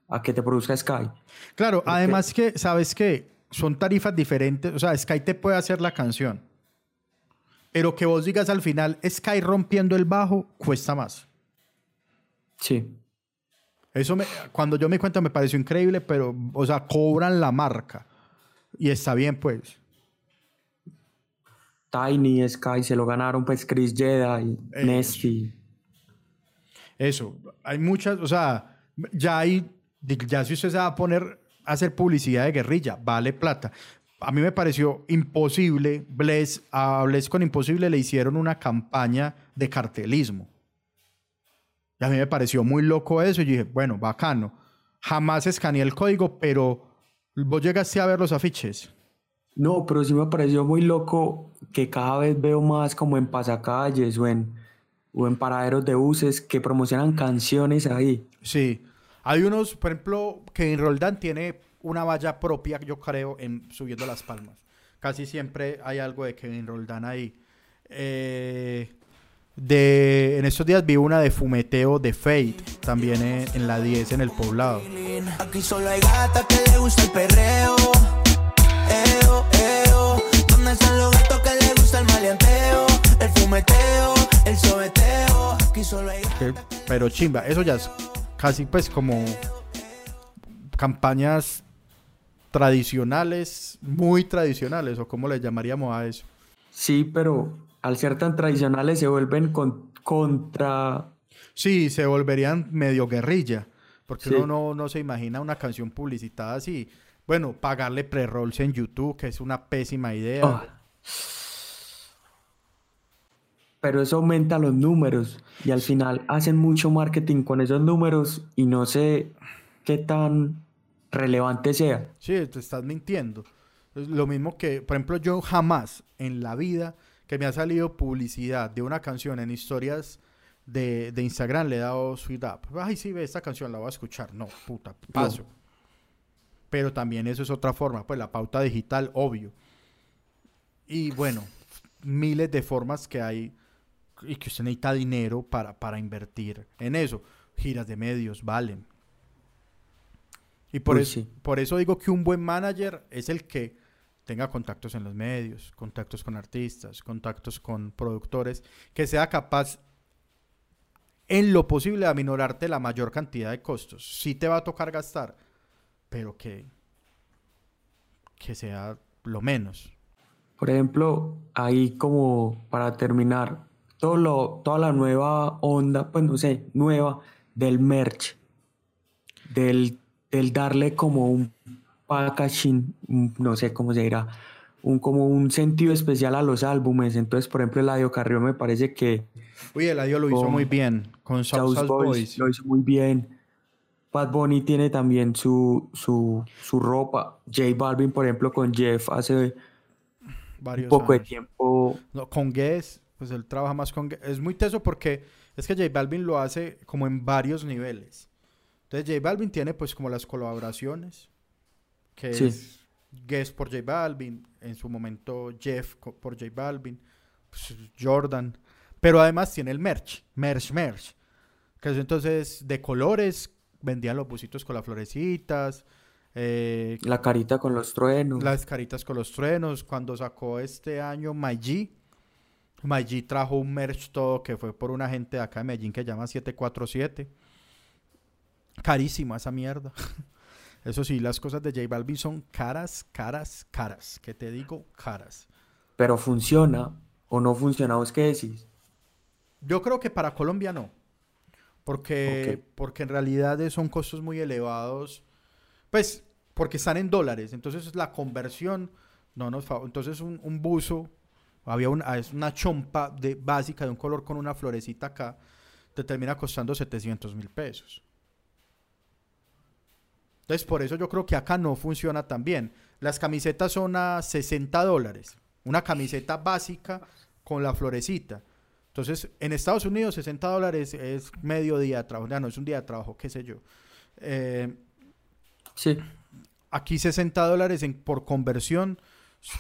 a que te produzca Sky. Claro, además que, ¿sabes qué? Son tarifas diferentes. O sea, Sky te puede hacer la canción. Pero que vos digas al final, Sky rompiendo el bajo, cuesta más. Sí. Eso me, cuando yo me di cuenta me pareció increíble, pero, o sea, cobran la marca. Y está bien, pues. Tiny, Sky se lo ganaron, pues Chris Jedi, Eh, Nesty. Eso. Hay muchas, o sea, ya hay, ya si usted se va a poner a hacer publicidad de guerrilla, vale plata. A mí me pareció imposible, Bless, a Bless con Imposible le hicieron una campaña de cartelismo. Y a mí me pareció muy loco eso y dije, bueno, bacano. Jamás escaneé el código, pero vos llegaste a ver los afiches. No, pero sí me pareció muy loco que cada vez veo más como en pasacalles o en, o en paraderos de buses que promocionan canciones ahí. Sí. Hay unos, por ejemplo, Kevin Roldán tiene una valla propia, yo creo, en Subiendo las Palmas. Casi siempre hay algo de Kevin Roldán ahí. Eh, de, en estos días vi una de Fumeteo de Fate, también en, en la 10 en el poblado. Aquí solo hay gata que le gusta el perreo. Eo, eo. ¿Dónde están los gatos que le gusta el maleanteo? El fumeteo, el sobeteo. Que- pero chimba, eso ya es casi pues como campañas tradicionales, muy tradicionales, o cómo le llamaríamos a eso. Sí, pero al ser tan tradicionales se vuelven con- contra... Sí, se volverían medio guerrilla, porque Sí. uno no, no se imagina una canción publicitada así. Bueno, pagarle pre-rolls en YouTube, que es una pésima idea. Ah. Pero eso aumenta los números y al final hacen mucho marketing con esos números y no sé qué tan relevante sea. Sí, te estás mintiendo. Lo mismo que, por ejemplo, yo jamás en la vida que me ha salido publicidad de una canción en historias de, de Instagram le he dado sweet up. Ay, sí, ve, esta canción la voy a escuchar. No, puta, paso. Pero también eso es otra forma, pues la pauta digital, obvio. Y bueno, miles de formas que hay y que usted necesita dinero para, para invertir en eso. Giras de medios, valen. Y por, Uy, eso, sí. por eso digo que un buen manager es el que tenga contactos en los medios, contactos con artistas, contactos con productores, que sea capaz en lo posible de aminorarte la mayor cantidad de costos. Sí te va a tocar gastar, pero que, que sea lo menos. Por ejemplo, ahí como para terminar, todo lo, toda la nueva onda, pues no sé, nueva del merch, del, del darle como un packaging, un- no sé cómo se dirá, un, como un sentido especial a los álbumes. Entonces, por ejemplo, Eladio Carrió me parece que Uy, el audio lo hizo muy bien con South South Boys Boys. lo hizo muy bien. Bad Bunny tiene también su, su, su ropa. J Balvin, por ejemplo, con Jeff hace un varios poco de años. tiempo. No, con Guess, pues él trabaja más con. Es muy teso porque es que J Balvin lo hace como en varios niveles. Entonces J Balvin tiene pues como las colaboraciones, que Sí. es Guess por J Balvin, en su momento Jeff por J Balvin, pues, Jordan, pero además tiene el merch, merch, merch, que es entonces de colores, vendían los busitos con las florecitas, eh, La carita con los truenos. las caritas con los truenos. Cuando sacó este año My G, G trajo un merch todo que fue por una gente de acá de Medellín que llama 747. Carísima esa mierda. Eso sí, las cosas de J Balvin son caras, caras, caras. ¿Qué te digo? Caras. Pero funciona o no funciona, ¿vos qué decís? Yo creo que para Colombia no. Porque, porque en realidad son costos muy elevados. Pues, porque están en dólares. Entonces la conversión no nos Entonces un, un buzo, había una, es una chompa de, básica de un color con una florecita acá, te termina costando 700 mil pesos. Entonces por eso yo creo que acá no funciona tan bien. Las camisetas son a 60 dólares. Una camiseta básica con la florecita. Entonces, en Estados Unidos 60 dólares es medio día de trabajo, ya no es un día de trabajo, qué sé yo. Eh, Sí. aquí 60 dólares en- por conversión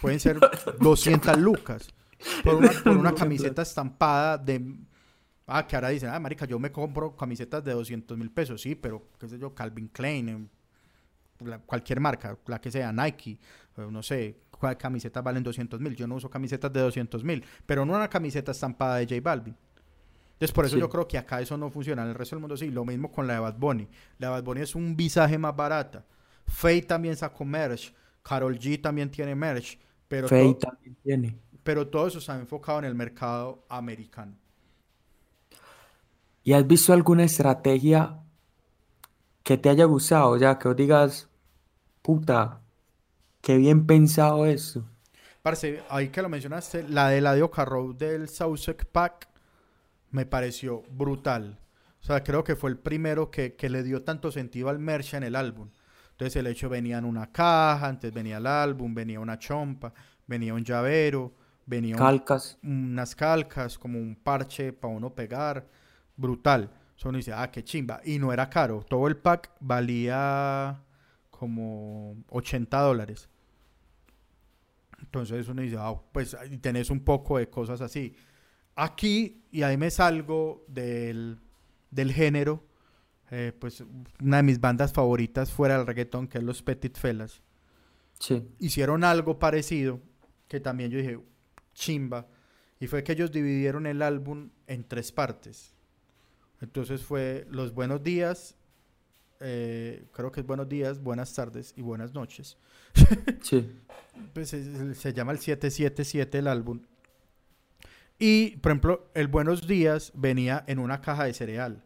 pueden ser 200 lucas por una, por una camiseta estampada de... Ah, que ahora dicen, ah, marica, yo me compro camisetas de 200 mil pesos, sí, pero qué sé yo, Calvin Klein, eh, la- cualquier marca, la que sea, Nike, eh, no sé, cuál camisetas valen 200 mil. Yo no uso camisetas de 200 mil, pero no una camiseta estampada de J Balvin. Entonces, por eso Sí. yo creo que acá eso no funciona. En el resto del mundo sí. Lo mismo con la de Bad Bunny. La de Bad Bunny es un visaje más barata. Faye también sacó merch. Carol G también tiene merch. Pero, Faye to- también tiene. pero todo eso está enfocado en el mercado americano. ¿Y has visto alguna estrategia que te haya gustado? O sea, que vos digas, puta, qué bien pensado eso. Parce, ahí que lo mencionaste, la de la de Road del Southsec Pack me pareció brutal. O sea, creo que fue el primero que, que le dio tanto sentido al merch en el álbum. Entonces el hecho venía en una caja, antes venía el álbum, venía una chompa, venía un llavero, venía un- unas calcas, como un parche para uno pegar. Brutal. Eso uno dice, ah, qué chimba. Y no era caro. Todo el pack valía como 80 dólares. Entonces uno dice, ah, pues tenés un poco de cosas así. Aquí, y ahí me salgo del, del género, eh, pues una de mis bandas favoritas fuera del reggaetón, que es los Petit Fellas Sí. hicieron algo parecido, que también yo dije, chimba, y fue que ellos dividieron el álbum en tres partes. Entonces fue los buenos días, eh, creo que es buenos días, buenas tardes y buenas noches. Sí. Pues se llama el 777 el álbum. Y, por ejemplo, el Buenos Días venía en una caja de cereal.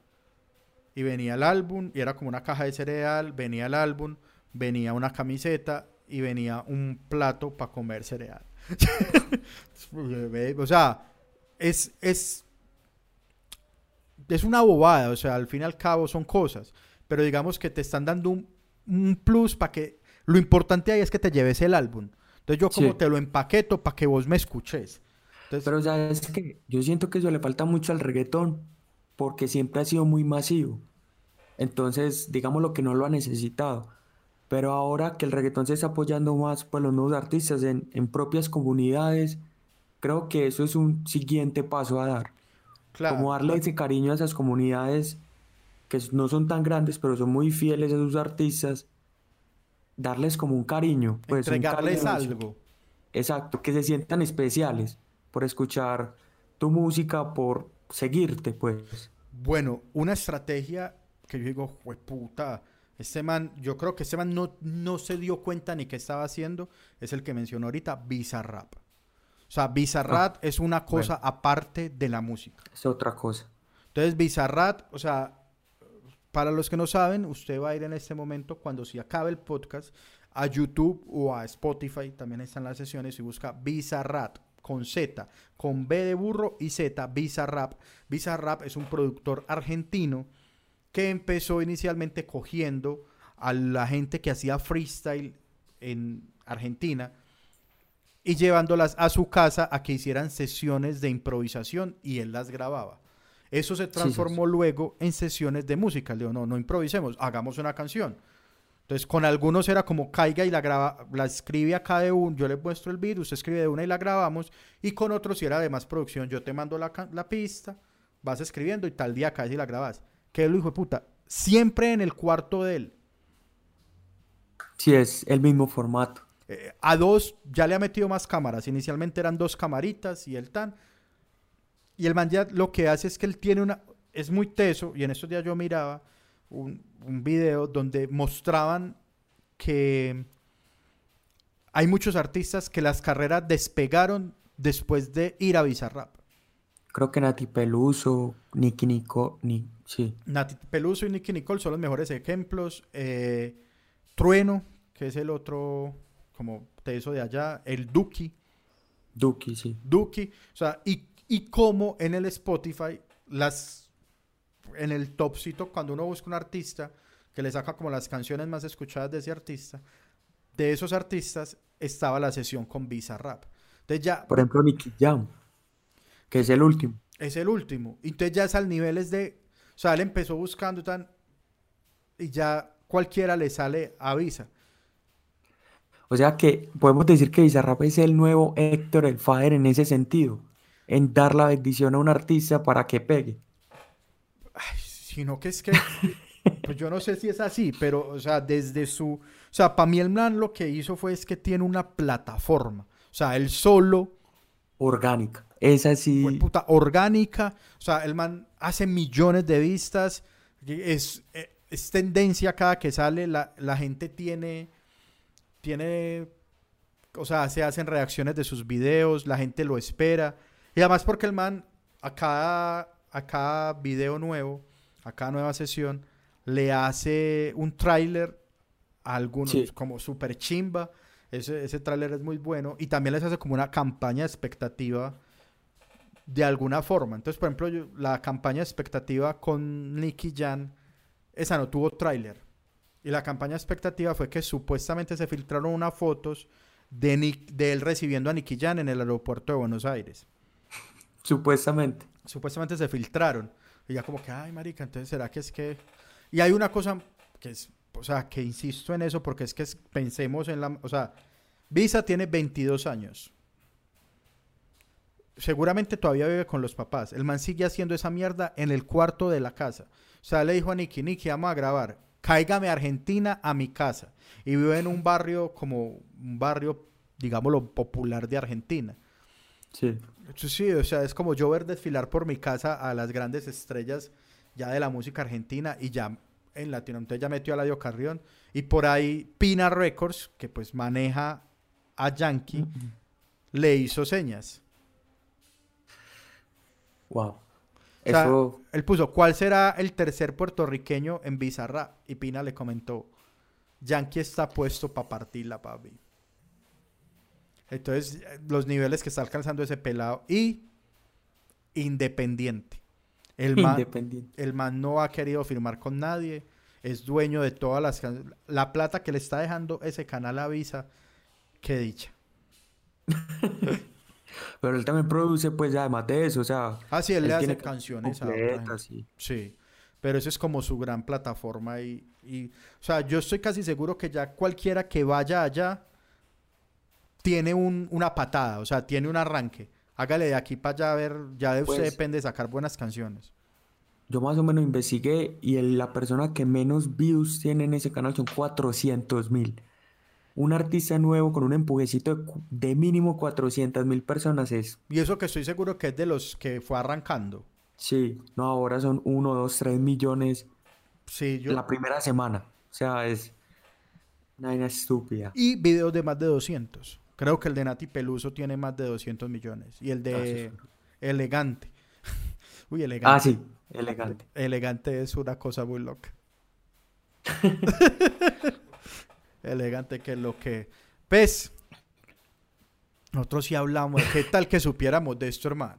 Y venía el álbum, y era como una caja de cereal, venía el álbum, venía una camiseta y venía un plato para comer cereal. o sea, es, es, es una bobada, o sea, al fin y al cabo son cosas, pero digamos que te están dando un, un plus para que lo importante ahí es que te lleves el álbum. Entonces yo como Sí. te lo empaqueto para que vos me escuches. Entonces, Pero sabes que yo siento que eso le falta mucho al reggaetón porque siempre ha sido muy masivo. Entonces, digamos lo que no lo ha necesitado. Pero ahora que el reggaetón se está apoyando más por los nuevos artistas en, en propias comunidades, creo que eso es un siguiente paso a dar. claro, Como darle ese cariño a esas comunidades que no son tan grandes, pero son muy fieles a sus artistas. Darles como un cariño, pues un entregarles cariño. algo. Exacto, que se sientan especiales por escuchar tu música, por seguirte, pues. Bueno, una estrategia que yo digo, puta, este man, yo creo que este man no, no se dio cuenta ni qué estaba haciendo, es el que mencionó ahorita, Bizarrap. O sea, Bizarrap es una cosa aparte de la música. Es otra cosa. Entonces, Bizarrap, o sea, para los que no saben, usted va a ir en este momento, cuando se acabe el podcast, a YouTube o a Spotify, también están las sesiones, y busca Bizarrap con Z, con B de burro y Z, Bizarrap. Bizarrap es un productor argentino que empezó inicialmente cogiendo a la gente que hacía freestyle en Argentina y llevándolas a su casa a que hicieran sesiones de improvisación y él las grababa. Eso se transformó luego en sesiones de música. Le digo, no, no improvisemos, hagamos una canción. Entonces, con algunos era como caiga y la graba, la escribe acá de un, yo le muestro el beat, usted escribe de una y la grabamos. Y con otros, si era de más producción, yo te mando la, la pista, vas escribiendo y tal día caes y la grabas. Que lo hijo de puta, siempre en el cuarto de él. Sí, es el mismo formato. Eh, a dos ya le ha metido más cámaras. Inicialmente eran dos camaritas y el tan. Y el man ya lo que hace es que él tiene una. Es muy teso, y en estos días yo miraba un, un video donde mostraban que hay muchos artistas que las carreras despegaron después de ir a Bizarrap. Creo que Nati Peluso, Nicky Nico, ni, sí. Nati Peluso y Nicky Nicole son los mejores ejemplos. Eh, Trueno, que es el otro, como de eso de allá. El Duki, Duki, sí. Duki. O sea, y, y como en el Spotify, las en el topcito, cuando uno busca un artista que le saca como las canciones más escuchadas de ese artista, de esos artistas estaba la sesión con Bizarrap. Entonces ya Por ejemplo, Nicky Jam, que es el último. es el último. Entonces ya es al nivel es de, o sea, él empezó buscando tan y ya cualquiera le sale avisa. O sea que podemos decir que Bizarrap es el nuevo Héctor el Fader en ese sentido, en dar la bendición a un artista para que pegue. Ay, sino que es que, pues yo no sé si es así, pero, o sea, desde su, o sea, para mí el man lo que hizo fue es que tiene una plataforma, o sea, él solo, Orgánica. Esa sí. fue puta, orgánica, o sea, el man hace millones de vistas, es, eh, es tendencia cada que sale, la, la gente tiene, tiene, o sea, se hacen reacciones de sus videos, la gente lo espera, y además porque el man a cada, a cada video nuevo, a cada nueva sesión, le hace un tráiler a algunos, Sí. como super chimba, ese, ese tráiler es muy bueno, y también les hace como una campaña de expectativa de alguna forma. Entonces, por ejemplo, yo- la campaña de expectativa con Nicky Jan, esa no tuvo tráiler. Y la campaña de expectativa fue que supuestamente se filtraron unas fotos de, Nick- de él recibiendo a Nicky Jan en el aeropuerto de Buenos Aires. Supuestamente. Supuestamente se filtraron. Y ya como que, ay, marica, entonces será que es que... Y hay una cosa que es, o sea, que insisto en eso porque es que pensemos en la... O sea, Visa tiene 22 años. Seguramente todavía vive con los papás. El man sigue haciendo esa mierda en el cuarto de la casa. O sea, le dijo a Nicky, Nicky, vamos a grabar. Cáigame Argentina a mi casa. Y vive en un barrio como un barrio, digámoslo, popular de Argentina. Sí. Sí, o sea, es como yo ver desfilar por mi casa a las grandes estrellas ya de la música argentina y ya en Latinoamérica ya metió a Ladio Carrión y por ahí Pina Records, que pues maneja a Yankee, le hizo señas. Wow. O sea, Eso. él puso, ¿cuál será el tercer puertorriqueño en Bizarra? Y Pina le comentó, Yankee está puesto para partirla, papi. Entonces, los niveles que está alcanzando ese pelado y independiente. El man, Independiente. el man no ha querido firmar con nadie, es dueño de todas las... La plata que le está dejando ese canal avisa, qué dicha. Pero él también produce, pues, además de eso, o sea. Ah, sí, él, él le hace canciones a y- Sí, pero eso es como su gran plataforma y, y, o sea, yo estoy casi seguro que ya cualquiera que vaya allá tiene un- una patada, o sea, tiene un arranque. Hágale de aquí para allá a ver, ya de usted Pues- depende de sacar buenas canciones. Yo más o menos investigué y el- la persona que menos views tiene en ese canal son 400 mil. Un artista nuevo con un empujecito de, mínimo 400 mil personas es, Y eso que estoy seguro que es de los que fue arrancando. sí, no, ahora son 1, 2, 3 millones Sí, yo... la primera semana. O sea, es una estúpida. Y videos de más de 200. Creo que el de Nati Peluso tiene más de 200 millones. Y el Ah, de sí, Elegante. Uy, Elegante. Ah, sí, elegante. Elegante es una cosa muy loca. Elegante que es lo que... Pues, nosotros sí hablamos. ¿Qué tal que supiéramos de esto, hermano?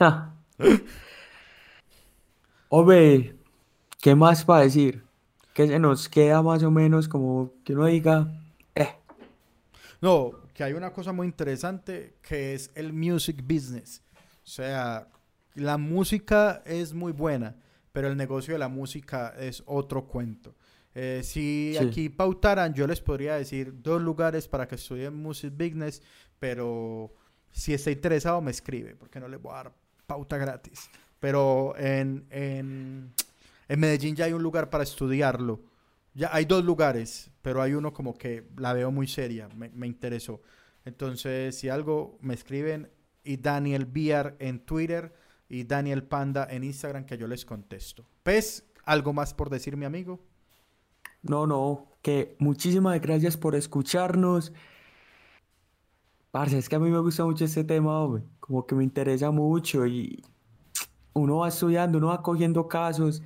Ah. Hombre, ¿qué más para decir? Que se nos queda más o menos como que uno diga, eh, No, que hay una cosa muy interesante que es el music business. O sea, la música es muy buena, pero el negocio de la música es otro cuento. Eh, si Sí. aquí pautaran, yo les podría decir dos lugares para que estudien music business, pero si está interesado me escribe, porque no les voy a dar pauta gratis. Pero en, en, en Medellín ya hay un lugar para estudiarlo. Ya hay dos lugares, pero hay uno como que la veo muy seria, me, me interesó. Entonces, si algo me escriben y Daniel Biar en Twitter y Daniel Panda en Instagram que yo les contesto. Pues ¿Algo más por decir, mi amigo? No, no, que muchísimas gracias por escucharnos. Parce, es que a mí me gusta mucho este tema, hombre. Como que me interesa mucho y uno va estudiando, uno va cogiendo casos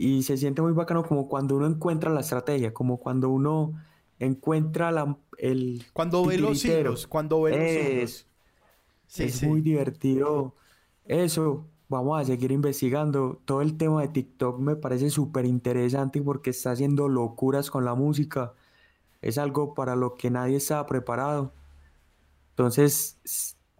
y se siente muy bacano como cuando uno encuentra la estrategia, como cuando uno encuentra la, el Cuando ve los hilos, cuando ve los hilos. Es, Sí, es sí. muy divertido. Eso, vamos a seguir investigando. Todo el tema de TikTok me parece súper interesante porque está haciendo locuras con la música. Es algo para lo que nadie estaba preparado. Entonces,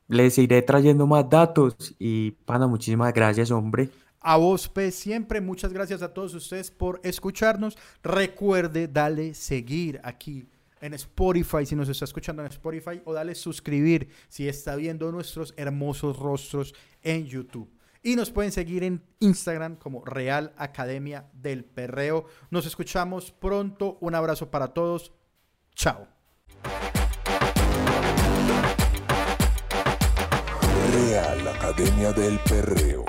les iré trayendo más datos y, pana, muchísimas gracias, hombre. A vos, P, siempre muchas gracias a todos ustedes por escucharnos. Recuerde, dale seguir aquí en Spotify si nos está escuchando en Spotify o dale suscribir si está viendo nuestros hermosos rostros en YouTube. Y nos pueden seguir en Instagram como Real Academia del Perreo. Nos escuchamos pronto. Un abrazo para todos. Chao. Real Academia del Perreo.